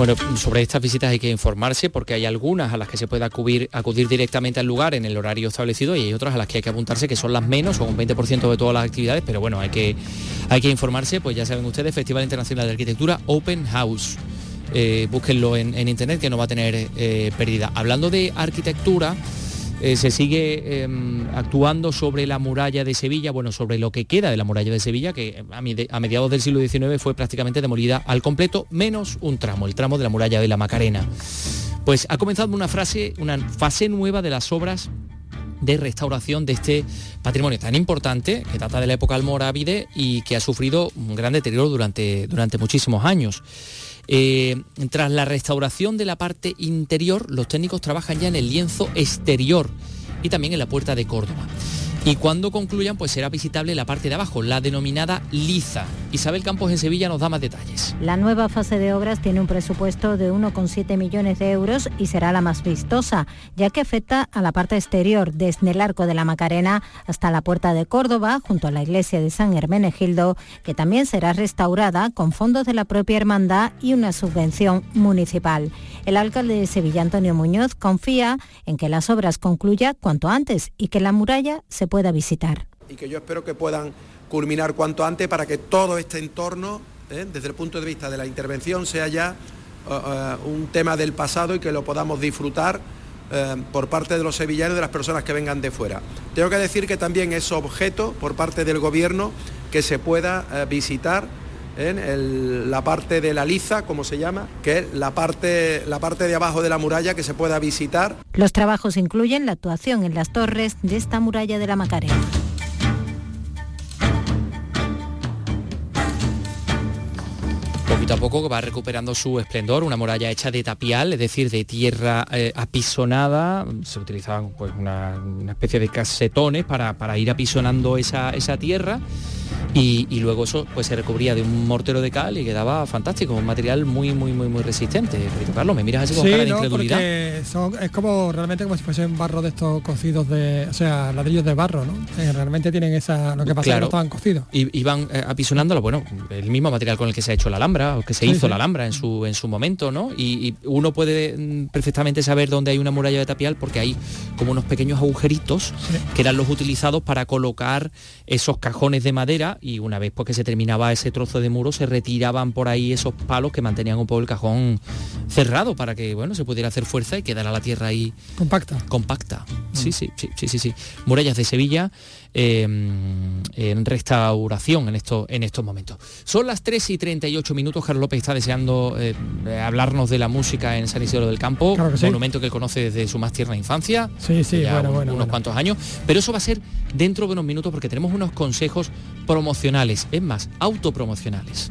Bueno, sobre estas visitas hay que informarse porque hay algunas a las que se puede acudir, directamente al lugar en el horario establecido y hay otras a las que hay que apuntarse que son las menos, son un 20% de todas las actividades, pero bueno, hay que, hay que informarse, pues ya saben ustedes, Festival Internacional de Arquitectura Open House. Eh, búsquenlo en, internet que no va a tener eh, pérdida. Hablando de arquitectura, eh, se sigue em, actuando sobre la muralla de Sevilla, bueno, sobre lo que queda de la muralla de Sevilla, que a, mediados del siglo XIX fue prácticamente demolida al completo, menos un tramo, el tramo de la muralla de la Macarena. Pues ha comenzado una, frase, una fase nueva de las obras de restauración de este patrimonio tan importante que data de la época almorávide y que ha sufrido un gran deterioro durante, durante muchísimos años. Eh, tras la restauración de la parte interior, los técnicos trabajan ya en el lienzo exterior y también en la puerta de Córdoba. Y cuando concluyan, pues será visitable la parte de abajo, la denominada liza. Isabel Campos en Sevilla nos da más detalles. La nueva fase de obras tiene un presupuesto de 1,7 millones de euros y será la más vistosa, ya que afecta a la parte exterior, desde el arco de la Macarena hasta la puerta de Córdoba, junto a la iglesia de San Hermenegildo, que también será restaurada con fondos de la propia hermandad y una subvención municipal. El alcalde de Sevilla, Antonio Muñoz, confía en que las obras concluyan cuanto antes y que la muralla se pueda visitar. Y que yo espero que puedan culminar cuanto antes para que todo este entorno, ¿eh? desde el punto de vista de la intervención, sea ya uh, uh, un tema del pasado y que lo podamos disfrutar por parte de los sevillanos y de las personas que vengan de fuera. Tengo que decir que también es objeto por parte del Gobierno que se pueda visitar en el, la parte de la liza, como se llama, que es la parte, la parte de abajo de la muralla que se pueda visitar. Los trabajos incluyen la actuación en las torres de esta muralla de la Macarena. poquito a poco va recuperando su esplendor, una muralla hecha de tapial, es decir, de tierra eh, apisonada, se utilizaban pues una, una, especie de casetones para, para ir apisonando esa, esa tierra y, y, luego eso pues se recubría de un mortero de cal y quedaba fantástico, un material muy muy muy muy resistente. Carlos, me miras así con sí, cara de no, incredulidad. Son, es como realmente como si fuesen barro de estos cocidos de, o sea, ladrillos de barro, ¿no? Eh, realmente tienen esa, lo que pasa claro, que no estaban cocidos. Y iban eh, apisonándolo, bueno, el mismo material con el que se ha hecho la Alhambra, o que se sí, hizo sí. la Alhambra en su en su momento, ¿no? Y, y, uno puede mm, perfectamente saber dónde hay una muralla de tapial porque hay como unos pequeños agujeritos que eran los utilizados para colocar esos cajones de madera y una vez pues que se terminaba ese trozo de muro se retiraban por ahí esos palos que mantenían un poco el cajón cerrado para que bueno se pudiera hacer fuerza y quedara la tierra ahí compacta. compacta. Sí, sí sí sí sí sí. Murallas de Sevilla eh, en restauración en esto en estos momentos son las 3 y 38 minutos Carlos López está deseando eh, hablarnos de la música en San Isidro del Campo claro que sí. monumento que él conoce desde su más tierna infancia sí sí bueno, un, bueno, unos bueno. cuantos años pero eso va a ser dentro de unos minutos porque tenemos unos consejos promocionales, es más, autopromocionales.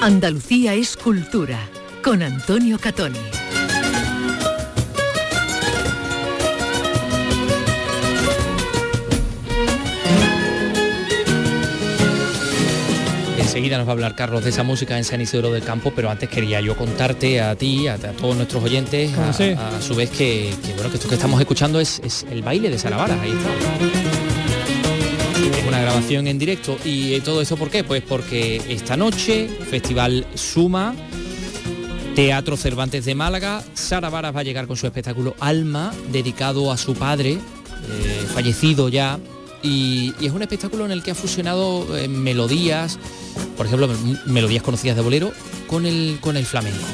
Andalucía es cultura, con Antonio Catoni. enseguida nos va a hablar Carlos de esa música en San Isidro del Campo, pero antes quería yo contarte a ti, a, a todos nuestros oyentes, a, sí. a su vez que, que, bueno que esto que estamos escuchando es, es el baile de Saravara, ahí está. Una grabación en directo y eh, todo eso ¿por qué? Pues porque esta noche Festival Suma Teatro Cervantes de Málaga, Sara Varas va a llegar con su espectáculo Alma, dedicado a su padre, eh, fallecido ya, y, es un espectáculo en el que ha fusionado eh, melodías, por ejemplo, melodías conocidas de bolero, con el, con el flamenco.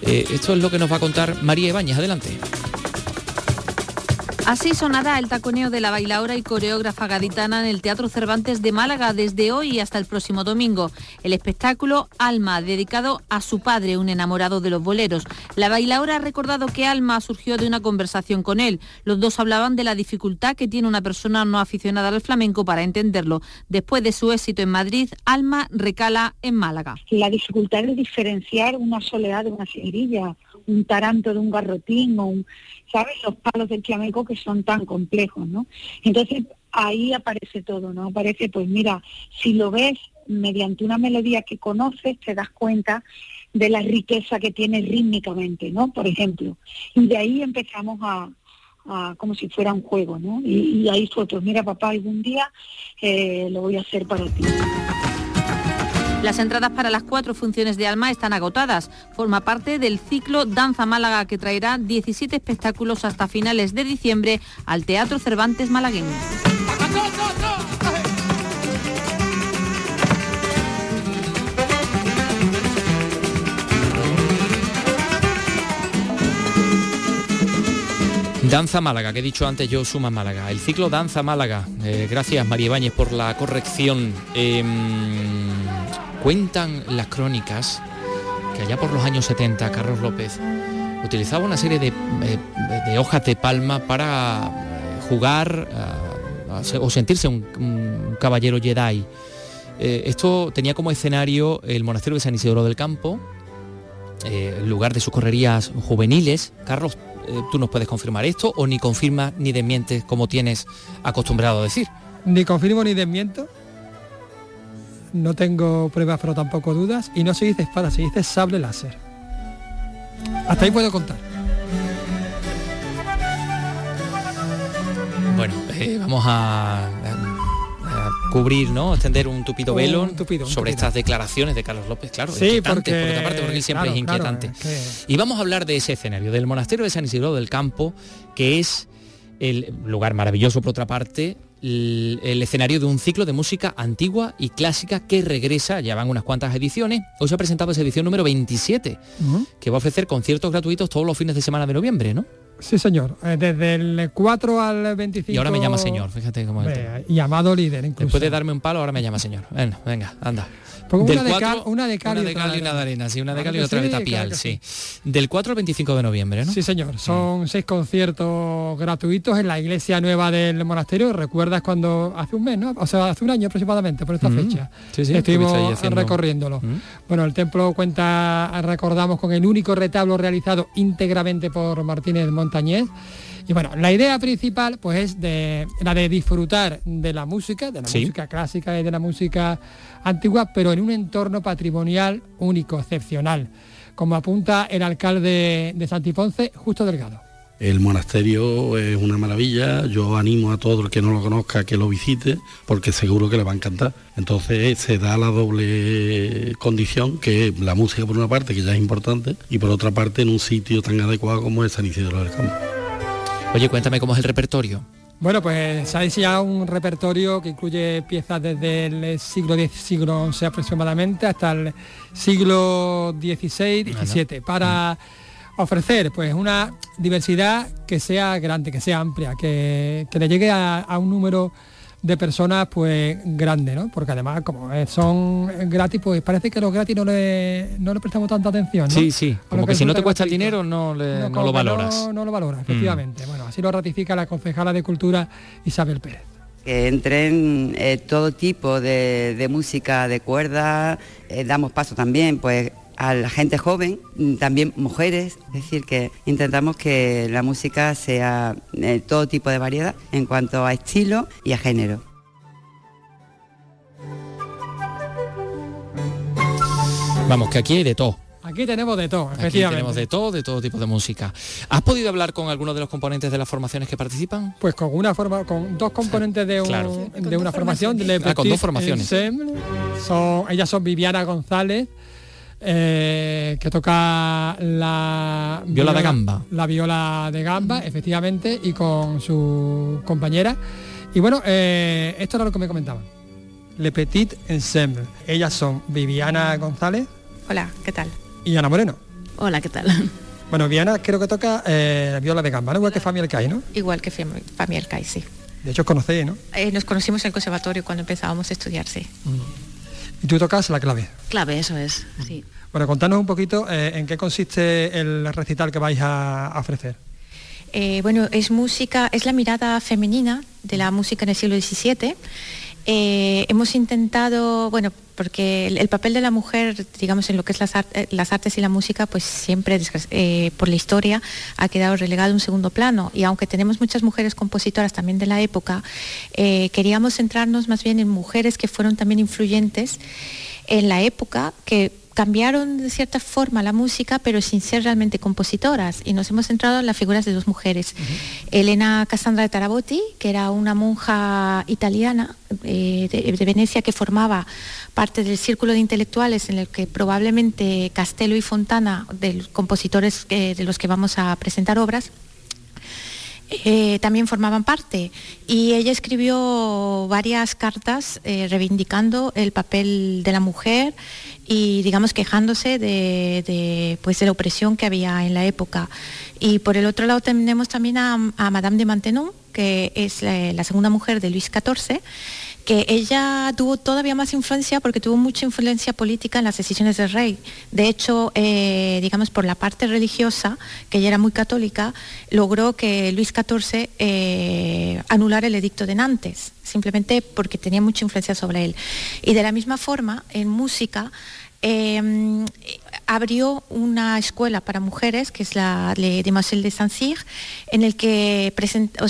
Esto es lo que nos va a contar María Ibáñez, adelante. Así sonará el taconeo de la bailaora y coreógrafa gaditana en el Teatro Cervantes de Málaga desde hoy hasta el próximo domingo. El espectáculo Alma, dedicado a su padre, un enamorado de los boleros. La bailaora ha recordado que Alma surgió de una conversación con él. Los dos hablaban de la dificultad que tiene una persona no aficionada al flamenco para entenderlo. Después de su éxito en Madrid, Alma recala en Málaga. La dificultad de diferenciar una soledad de una seguirilla, un taranto de un garrotín o un, ¿sabes? Los palos del flamenco que son tan complejos, ¿no? Entonces ahí aparece todo, ¿no? Aparece, pues mira, si lo ves mediante una melodía que conoces, te das cuenta de la riqueza que tiene rítmicamente, ¿no? Por ejemplo. Y de ahí empezamos a, como si fuera un juego, ¿no? Y, ahí fue, mira papá, algún día eh, lo voy a hacer para ti. Las entradas para las cuatro funciones de Alma están agotadas. Forma parte del ciclo Danza Málaga que traerá 17 espectáculos hasta finales de diciembre al Teatro Cervantes malagueño. Danza Málaga, que he dicho antes yo, Suma Málaga. El ciclo Danza Málaga. Eh, gracias María Ibáñez por la corrección. Eh, cuentan las crónicas que allá por los años 70 Carlos López utilizaba una serie de, eh, hojas de palma para eh, jugar uh, o sentirse un, caballero Jedi. Eh, esto tenía como escenario el monasterio de San Isidro del Campo, eh, lugar de sus correrías juveniles. Carlos, eh, ¿tú nos puedes confirmar esto o ni confirmas ni desmientes como tienes acostumbrado a decir? Ni confirmo ni desmiento no tengo pruebas pero tampoco dudas y no se dice espada, se dice sable láser. Hasta ahí puedo contar. Bueno, eh, vamos a, a, a, cubrir, ¿no? Extender un tupido un velo tupido, un sobre tupido. estas declaraciones de Carlos López, claro, Sí, inquietantes, porque- por otra parte, porque él siempre claro, es inquietante. claro, es Y vamos a hablar de ese escenario, del monasterio de San Isidro del Campo, que es el lugar maravilloso, por otra parte, el, el escenario de un ciclo de música antigua y clásica que regresa, ya van unas cuantas ediciones. Hoy se ha presentado esa edición número 27, Ujú. que va a ofrecer conciertos gratuitos todos los fines de semana de noviembre, ¿no? Sí, señor. Eh, Desde el 4 al 25. Y ahora me llama señor, fíjate cómo es. Llamado líder, incluso. Después de darme un palo, ahora me llama señor. Venga, anda. Del una, de una de cal una y de cal y una de arena, sí, una de Claro cal y otra de tapial, sí. Del 4 al 25 de noviembre, ¿no? Sí, señor. Son seis conciertos gratuitos en la iglesia nueva del monasterio. ¿Recuerdas cuando hace un mes, no? O sea, hace un año aproximadamente, por esta Mm. fecha. Sí, sí, Estuvimos haciendo- recorriéndolo. Mm. Bueno, el templo cuenta, recordamos, con el único retablo realizado íntegramente por Martínez Montañés. Y bueno, la idea principal pues es de la de disfrutar de la música, de la Sí. música clásica y de la música antigua, pero en un entorno patrimonial único, excepcional, como apunta el alcalde de Santiponce, Justo Delgado. El monasterio es una maravilla, yo animo a todo el que no lo conozca que lo visite porque seguro que le va a encantar. Entonces se da la doble condición que la música por una parte, que ya es importante, y por otra parte en un sitio tan adecuado como es San Isidro del Campo. Oye, cuéntame cómo es el repertorio. Bueno, pues se ha diseñado un repertorio que incluye piezas desde el siglo X, siglo XI aproximadamente hasta el siglo XVI, XVII, para ofrecer pues una diversidad que sea grande, que sea amplia, que, que le llegue a, a un número de personas pues grande, ¿no? Porque además como son gratis, pues parece que los gratis no le, no le prestamos tanta atención, ¿no? Sí, sí. Como que si no te cuesta el dinero, no, le- no lo valoras. No, no lo valora, Mm. efectivamente. Bueno, así lo ratifica la concejala de Cultura Isabel Pérez. que entren eh, todo tipo de, de música de cuerda, eh, damos paso también pues a la gente joven, mm, también mujeres, es decir, que intentamos que la música sea eh, todo tipo de variedad en cuanto a estilo y a género. Vamos, que aquí hay de todo. Aquí tenemos de todo, Aquí tenemos de todo, de todo tipo de música. ¿Has podido hablar con algunos de los componentes de las formaciones que participan? Pues con una forma, con dos componentes de, un- Claro. de una formación. Le Ah, con dos formaciones. Son, ellas son Viviana González, eh, que toca la Viola de gamba. La viola de gamba, efectivamente, y con su compañera. Y bueno, eh, esto era lo que me comentaban. Le Petit Ensemble. Ellas son Viviana González Hola, ¿qué tal? y Ana Moreno. Hola, ¿qué tal? Bueno, Viviana creo que toca eh, viola de gamba, ¿no? igual que Fami Alcai, ¿no? Igual que Fami Alcai, sí. De hecho os conocéis, ¿no? Eh, nos conocimos en el conservatorio cuando empezábamos a estudiar, sí. Y tú tocas la clave. Clave, eso es, sí. Bueno, contanos un poquito eh, en qué consiste el recital que vais a, ofrecer. Eh, bueno, es música, es la mirada femenina de la música en el siglo XVII. Eh, hemos intentado, bueno, porque el, el papel de la mujer, digamos, en lo que es las, las artes y la música, pues siempre, por la historia, ha quedado relegado a un segundo plano. Y aunque tenemos muchas mujeres compositoras también de la época, queríamos centrarnos más bien en mujeres que fueron también influyentes en la época, que cambiaron de cierta forma la música, pero sin ser realmente compositoras. Y nos hemos centrado en las figuras de dos mujeres. Elena Cassandra de Tarabotti, que era una monja italiana eh, de, de Venecia que formaba parte del círculo de intelectuales en el que probablemente Castello y Fontana, de los compositores eh, de los que vamos a presentar obras, eh, también formaban parte. Y ella escribió varias cartas eh, reivindicando el papel de la mujer y, digamos, quejándose de, pues, de la opresión que había en la época. Y por el otro lado tenemos también a, Madame de Maintenon, que es la segunda mujer de Luis XIV, que ella tuvo todavía más influencia porque tuvo mucha influencia política en las decisiones del rey. De hecho, eh, digamos, por la parte religiosa, que ella era muy católica, logró que Luis XIV eh, anulara el edicto de Nantes, simplemente porque tenía mucha influencia sobre él. Y de la misma forma, en música, eh, abrió una escuela para mujeres, que es la Le Demoiselle de Saint-Cyr, en el que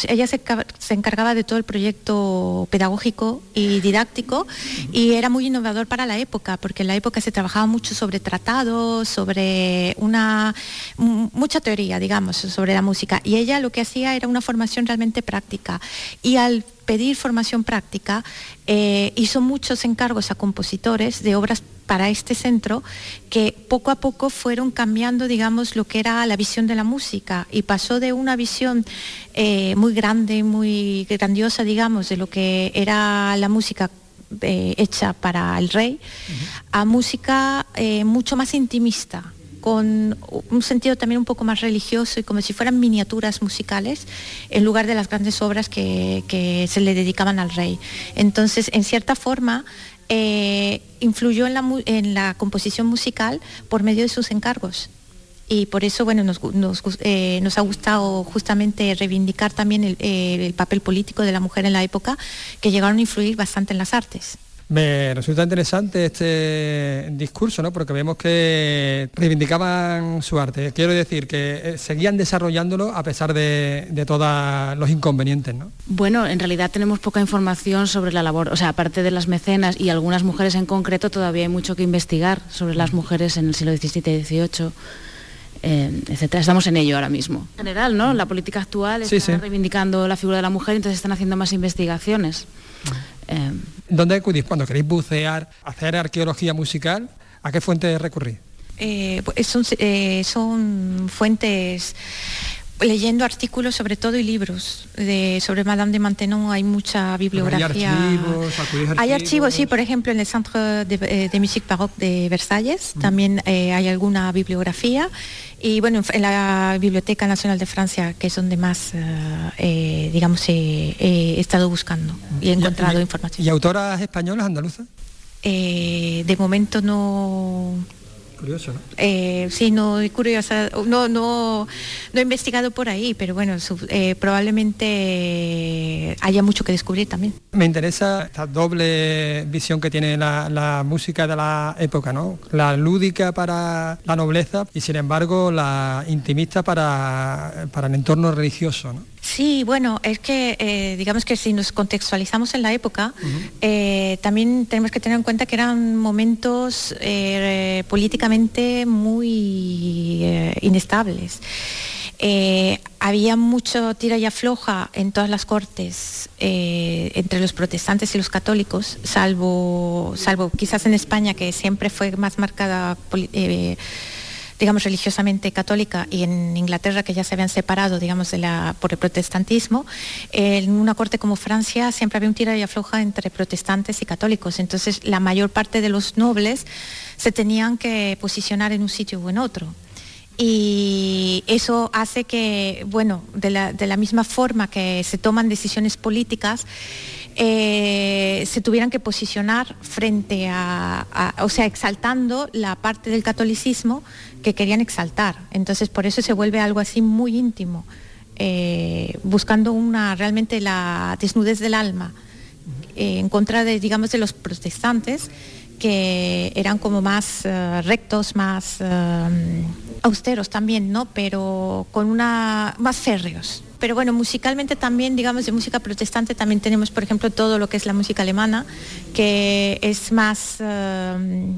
ella se, ca- se encargaba de todo el proyecto pedagógico y didáctico y era muy innovador para la época, porque en la época se trabajaba mucho sobre tratados, sobre una mucha teoría, digamos, sobre la música. Y ella lo que hacía era una formación realmente práctica. Y al pedir formación práctica, eh, hizo muchos encargos a compositores de obras para este centro que poco a poco fueron cambiando, digamos, lo que era la visión de la música y pasó de una visión eh, muy grande, muy grandiosa, digamos, de lo que era la música eh, hecha para el rey, a música eh, mucho más intimista con un sentido también un poco más religioso y como si fueran miniaturas musicales en lugar de las grandes obras que, que se le dedicaban al rey. Entonces, en cierta forma, eh, influyó en la, composición musical por medio de sus encargos. Y por eso, bueno, nos, eh, ha gustado justamente reivindicar también eh, el papel político de la mujer en la época, que llegaron a influir bastante en las artes. Me resulta interesante este discurso, ¿no? Porque vemos que reivindicaban su arte. Quiero decir que eh, seguían desarrollándolo a pesar de, de todos los inconvenientes, ¿no? Bueno, en realidad tenemos poca información sobre la labor, o sea, aparte de las mecenas y algunas mujeres en concreto, todavía hay mucho que investigar sobre las mujeres en el siglo XVII y XVIII. eh, etcétera. Estamos en ello ahora mismo. En general, ¿no? La política actual está Sí, sí. reivindicando la figura de la mujer, entonces están haciendo más investigaciones. Eh, ¿Dónde acudís cuando queréis bucear, hacer arqueología musical? ¿A qué fuente recurrís? Eh, pues son, eh, son fuentes leyendo artículos sobre todo y libros de, sobre Madame de Maintenon hay mucha bibliografía. Archivos, acudís a hay archivos. archivos. sí por ejemplo en el Centre de, eh, de Musique Baroque de Versalles también eh, hay alguna bibliografía. Y bueno en, la Biblioteca Nacional de Francia que es donde más eh, digamos eh, he estado buscando y he encontrado y- información. ¿Y autoras españolas, andaluzas? De momento no Curioso, ¿no? eh, sí, no es curiosa, no, no, no he investigado por ahí, pero bueno, su- eh, probablemente haya mucho que descubrir también. Me interesa esta doble visión que tiene la, la música de la época, ¿no? La lúdica para la nobleza y sin embargo la intimista para, para el entorno religioso, ¿no? Sí, bueno, es que eh, digamos que si nos contextualizamos en la época, eh, también tenemos que tener en cuenta que eran momentos eh, políticamente muy inestables. había mucho tira y afloja en todas las cortes entre los protestantes y los católicos, salvo, salvo quizás en España, que siempre fue más marcada digamos, religiosamente católica y en Inglaterra que ya se habían separado, digamos, por el protestantismo, en una corte como Francia siempre había un tira y afloja entre protestantes y católicos. Entonces la mayor parte de los nobles se tenían que posicionar en un sitio o en otro. Y eso hace que, bueno, de la, de la misma forma que se toman decisiones políticas, eh, se tuvieran que posicionar frente a, o sea, exaltando la parte del catolicismo que querían exaltar. Entonces, por eso se vuelve algo así muy íntimo, eh, buscando una realmente la desnudez del alma, eh, en contra de, digamos, de los protestantes que eran como más rectos, más austeros también, ¿no? Pero con una más férreos pero bueno, musicalmente también, digamos, de música protestante también tenemos, por ejemplo, todo lo que es la música alemana, que es más, eh,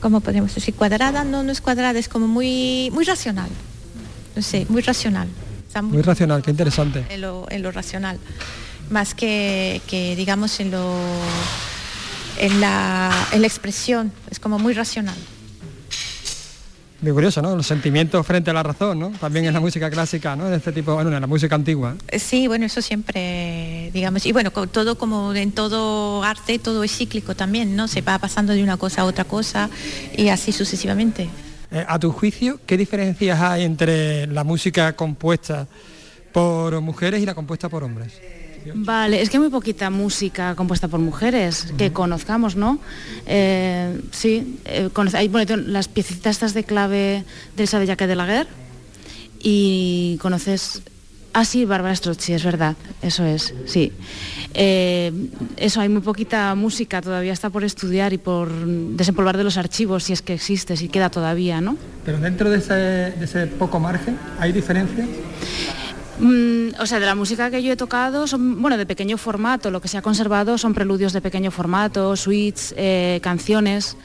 ¿cómo podemos decir? Cuadrada, no, no es cuadrada, es como muy, muy racional, no sé, muy racional. muy, racional, qué interesante. En lo, racional, más que, que digamos, en, lo, en, la, en la expresión, es como muy racional. Muy curioso, ¿no? Los sentimientos frente a la razón, ¿no? También en la música clásica, ¿no? De este tipo, bueno, en la música antigua. Eh, sí, bueno, eso siempre, digamos, y bueno, todo como en todo arte, todo es cíclico también, ¿no? Se va pasando de una cosa a otra cosa y así sucesivamente. Eh, a tu juicio, ¿qué diferencias hay entre la música compuesta por mujeres y la compuesta por hombres? Vale, es que hay muy poquita música compuesta por mujeres que conozcamos, ¿no? Eh, sí, eh, hay las piecitas estas de clave de Elsa Jacques de y conoces... Ah, sí, Bárbara Strozzi, es verdad, eso es, sí. Eh, eso, hay muy poquita música, todavía está por estudiar y por desempolvar de los archivos, si es que existe, si queda todavía, ¿no? Pero dentro de ese, de ese poco margen, ¿hay diferencias? Mm, o sea, de la música que yo he tocado son, bueno, de pequeño formato. Lo que se ha conservado son preludios de pequeño formato, suites, eh, canciones.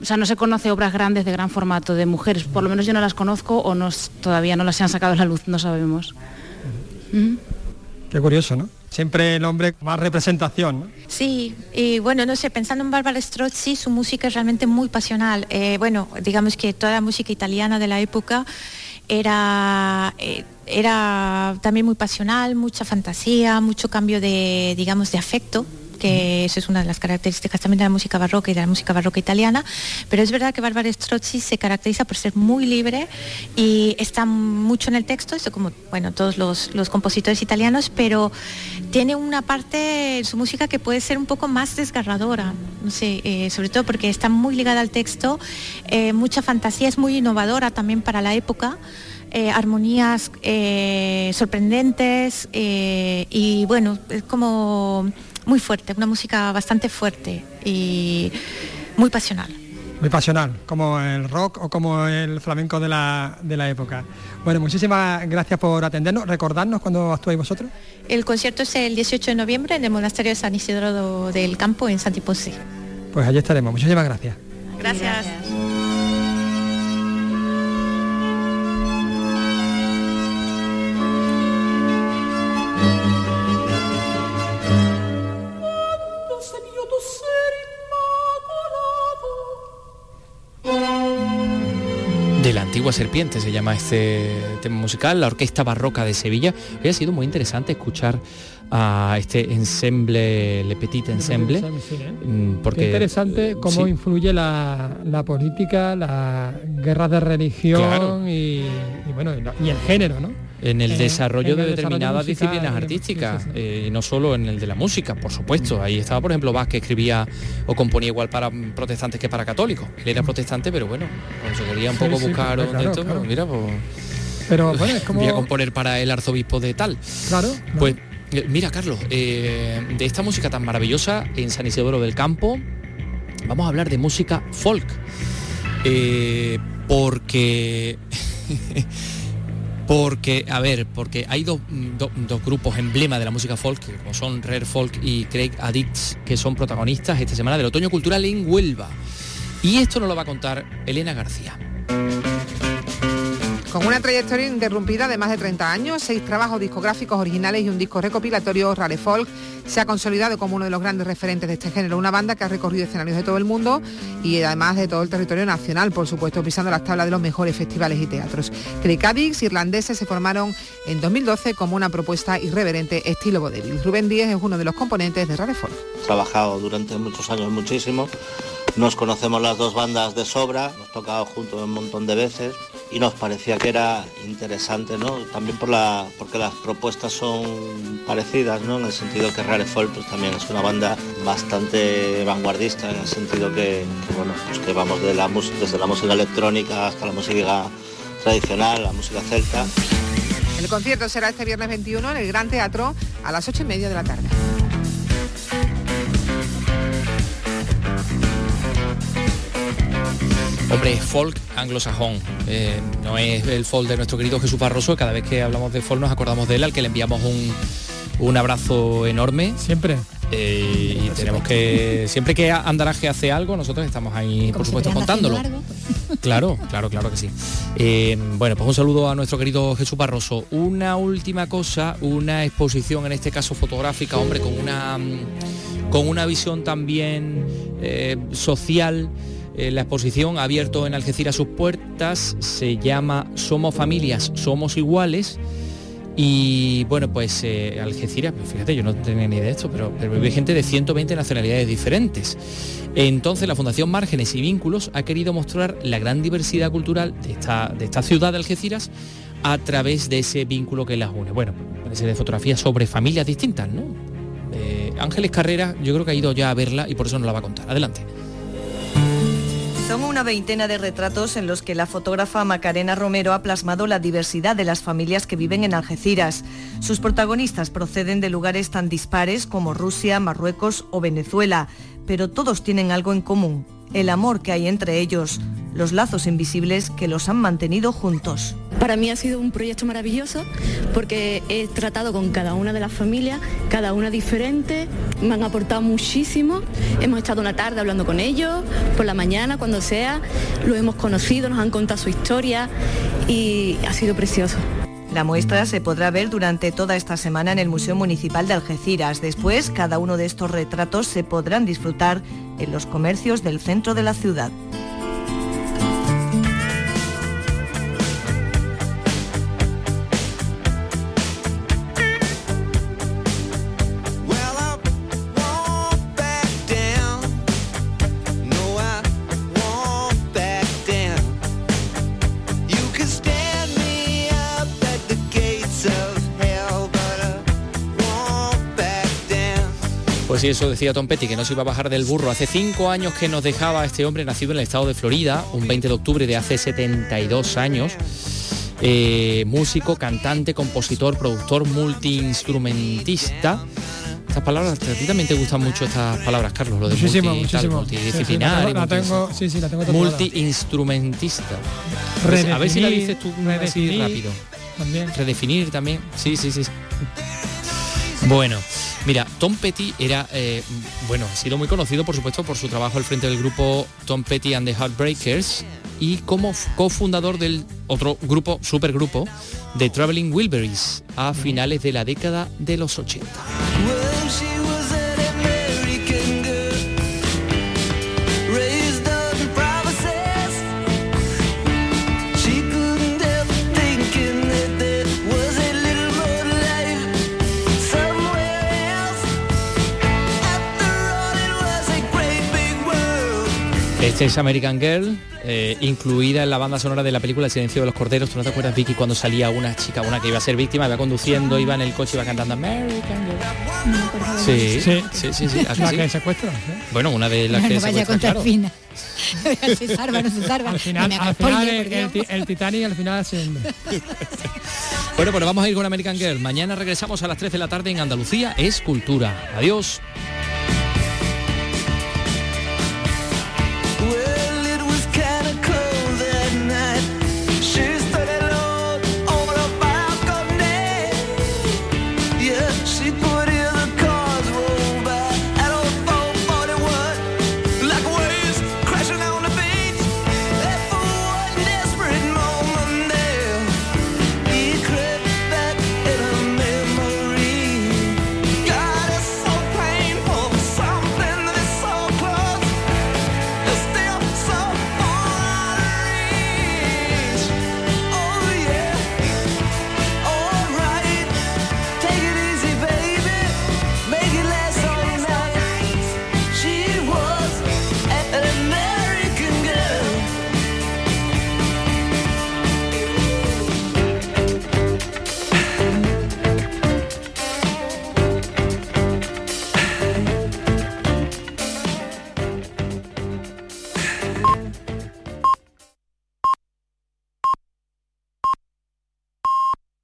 O sea, no se conoce obras grandes de gran formato de mujeres. Por lo menos yo no las conozco o todavía no las han sacado a la luz, no sabemos. Qué curioso, ¿no? Siempre el hombre más representación, ¿no? Sí, y bueno, no sé, pensando en Barbara Strozzi, su música es realmente muy pasional. Eh, bueno, digamos que toda la música italiana de la época era, eh, era también muy pasional, mucha fantasía, mucho cambio de, digamos, de afecto que eso es una de las características también de la música barroca y de la música barroca italiana, pero es verdad que Barbara Strozzi se caracteriza por ser muy libre y está mucho en el texto, esto como bueno, todos los, compositores italianos, pero tiene una parte en su música que puede ser un poco más desgarradora, no sé, eh, sobre todo porque está muy ligada al texto, eh, mucha fantasía, es muy innovadora también para la época. Eh, armonías sorprendentes y bueno, es como muy fuerte, una música bastante fuerte y muy pasional. Muy pasional, como el rock o como el flamenco de la, de la época. Bueno, muchísimas gracias por atendernos. Recordarnos cuando actuáis vosotros. El concierto es el 18 de noviembre en el Monasterio de San Isidro del Campo en Santiponce. Pues allí estaremos. Muchísimas gracias. Gracias. Serpiente se llama este tema musical, la Orquesta Barroca de Sevilla. Hoy ha sido muy interesante escuchar a este ensemble, Le Petit Ensemble. Mm, porque, interesante cómo influye la, política, la guerra de religión y, bueno, y el género, ¿no? En el desarrollo de determinadas disciplinas artísticas y no solo en el de la música, por supuesto. Ahí estaba, por ejemplo, Bach que escribía o componía igual para protestantes que para católicos. Él era protestante, pero bueno, cuando se quería un poco buscar esto, mira, pues, pero bueno, es como voy a componer para el arzobispo de tal. Claro. Pues eh, mira, Carlos, eh, de esta música tan maravillosa en San Isidoro del Campo, vamos a hablar de música folk. Eh, porque Porque, a ver, porque hay dos, do- dos grupos emblema de la música folk, como son Rare Folk y Craig Addicts, que son protagonistas esta semana del otoño cultural en Huelva. Y esto nos lo va a contar Elena García. Con una trayectoria interrumpida de más de 30 años, seis trabajos discográficos originales y un disco recopilatorio, Rare Folk se ha consolidado como uno de los grandes referentes de este género. Una banda que ha recorrido escenarios de todo el mundo y además de todo el territorio nacional, por supuesto, pisando las tablas de los mejores festivales y teatros. Cricadix, irlandeses, se formaron en 2012 como una propuesta irreverente estilo vodevil. Rubén Díez es uno de los componentes de Rare Folk. trabajado durante muchos años muchísimo. Nos conocemos las dos bandas de sobra, hemos tocado juntos un montón de veces y nos parecía que era interesante, ¿no? También por la, porque las propuestas son parecidas, ¿no? En el sentido que Rare Folk pues, también es una banda bastante vanguardista, en el sentido que, bueno, pues que vamos de la, desde la música electrónica hasta la música tradicional, la música celta. El concierto será este viernes 21 en el Gran Teatro a las 8 y media de la tarde. Hombre, es folk anglosajón. Eh, no es el folk de nuestro querido Jesús Barroso. Cada vez que hablamos de folk nos acordamos de él, al que le enviamos un, un abrazo enorme. Siempre. Eh, y tenemos que, siempre que Andaraje hace algo, nosotros estamos ahí, por supuesto, contándolo. Claro, claro, claro que sí. Eh, bueno, pues un saludo a nuestro querido Jesús Barroso. Una última cosa, una exposición, en este caso fotográfica, hombre, con una, con una visión también eh, social. Eh, la exposición ha abierto en Algeciras sus puertas, se llama Somos familias, somos iguales. Y bueno, pues eh, Algeciras, pues fíjate, yo no tenía ni idea de esto, pero, vive gente de 120 nacionalidades diferentes. Entonces la Fundación Márgenes y Vínculos ha querido mostrar la gran diversidad cultural de esta, de esta ciudad de Algeciras a través de ese vínculo que las une. Bueno, puede de fotografías sobre familias distintas, ¿no? Eh, Ángeles Carrera, yo creo que ha ido ya a verla y por eso nos la va a contar. Adelante. Son una veintena de retratos en los que la fotógrafa Macarena Romero ha plasmado la diversidad de las familias que viven en Algeciras. Sus protagonistas proceden de lugares tan dispares como Rusia, Marruecos o Venezuela, pero todos tienen algo en común, el amor que hay entre ellos, los lazos invisibles que los han mantenido juntos. Para mí ha sido un proyecto maravilloso porque he tratado con cada una de las familias, cada una diferente, me han aportado muchísimo, hemos estado una tarde hablando con ellos, por la mañana, cuando sea, los hemos conocido, nos han contado su historia y ha sido precioso. La muestra se podrá ver durante toda esta semana en el Museo Municipal de Algeciras. Después, cada uno de estos retratos se podrán disfrutar en los comercios del centro de la ciudad. Pues sí, eso decía Tom Petty, que no se iba a bajar del burro. Hace cinco años que nos dejaba este hombre nacido en el estado de Florida, un 20 de octubre de hace 72 años. Eh, músico, cantante, compositor, productor, multiinstrumentista. Estas palabras, a ti también te gustan mucho estas palabras, Carlos, lo de Muchísimo, multi, muchísimo. multidisciplinar. Sí, sí, la tengo- sí, sí, la tengo tatuada. Multiinstrumentista. Pues, a ver si la dices tú así rápido. También. Redefinir también. Sí, sí, sí. Bueno, mira, Tom Petty era, eh, bueno, ha sido muy conocido, por supuesto, por su trabajo al frente del grupo Tom Petty and the Heartbreakers y como cofundador del otro grupo, supergrupo, de Traveling Wilburys a finales de la década de los 80. Este es American Girl, eh, incluida en la banda sonora de la película El silencio de los corderos. ¿Tú no te acuerdas, Vicky, cuando salía una chica, una que iba a ser víctima, iba conduciendo, iba en el coche, iba cantando American Girl? Sí, sí, sí, sí. sí, ¿a que La sí? que secuestra. ¿eh? Bueno, una de las no que vaya a secuestra, claro. fina. se salva, no se salva. Al final, No al final spoiler, el, el ti- el Titanic al final se. Bueno, pues vamos a ir con American Girl. Mañana regresamos a las 3 de la tarde en Andalucía. Es cultura. Adiós.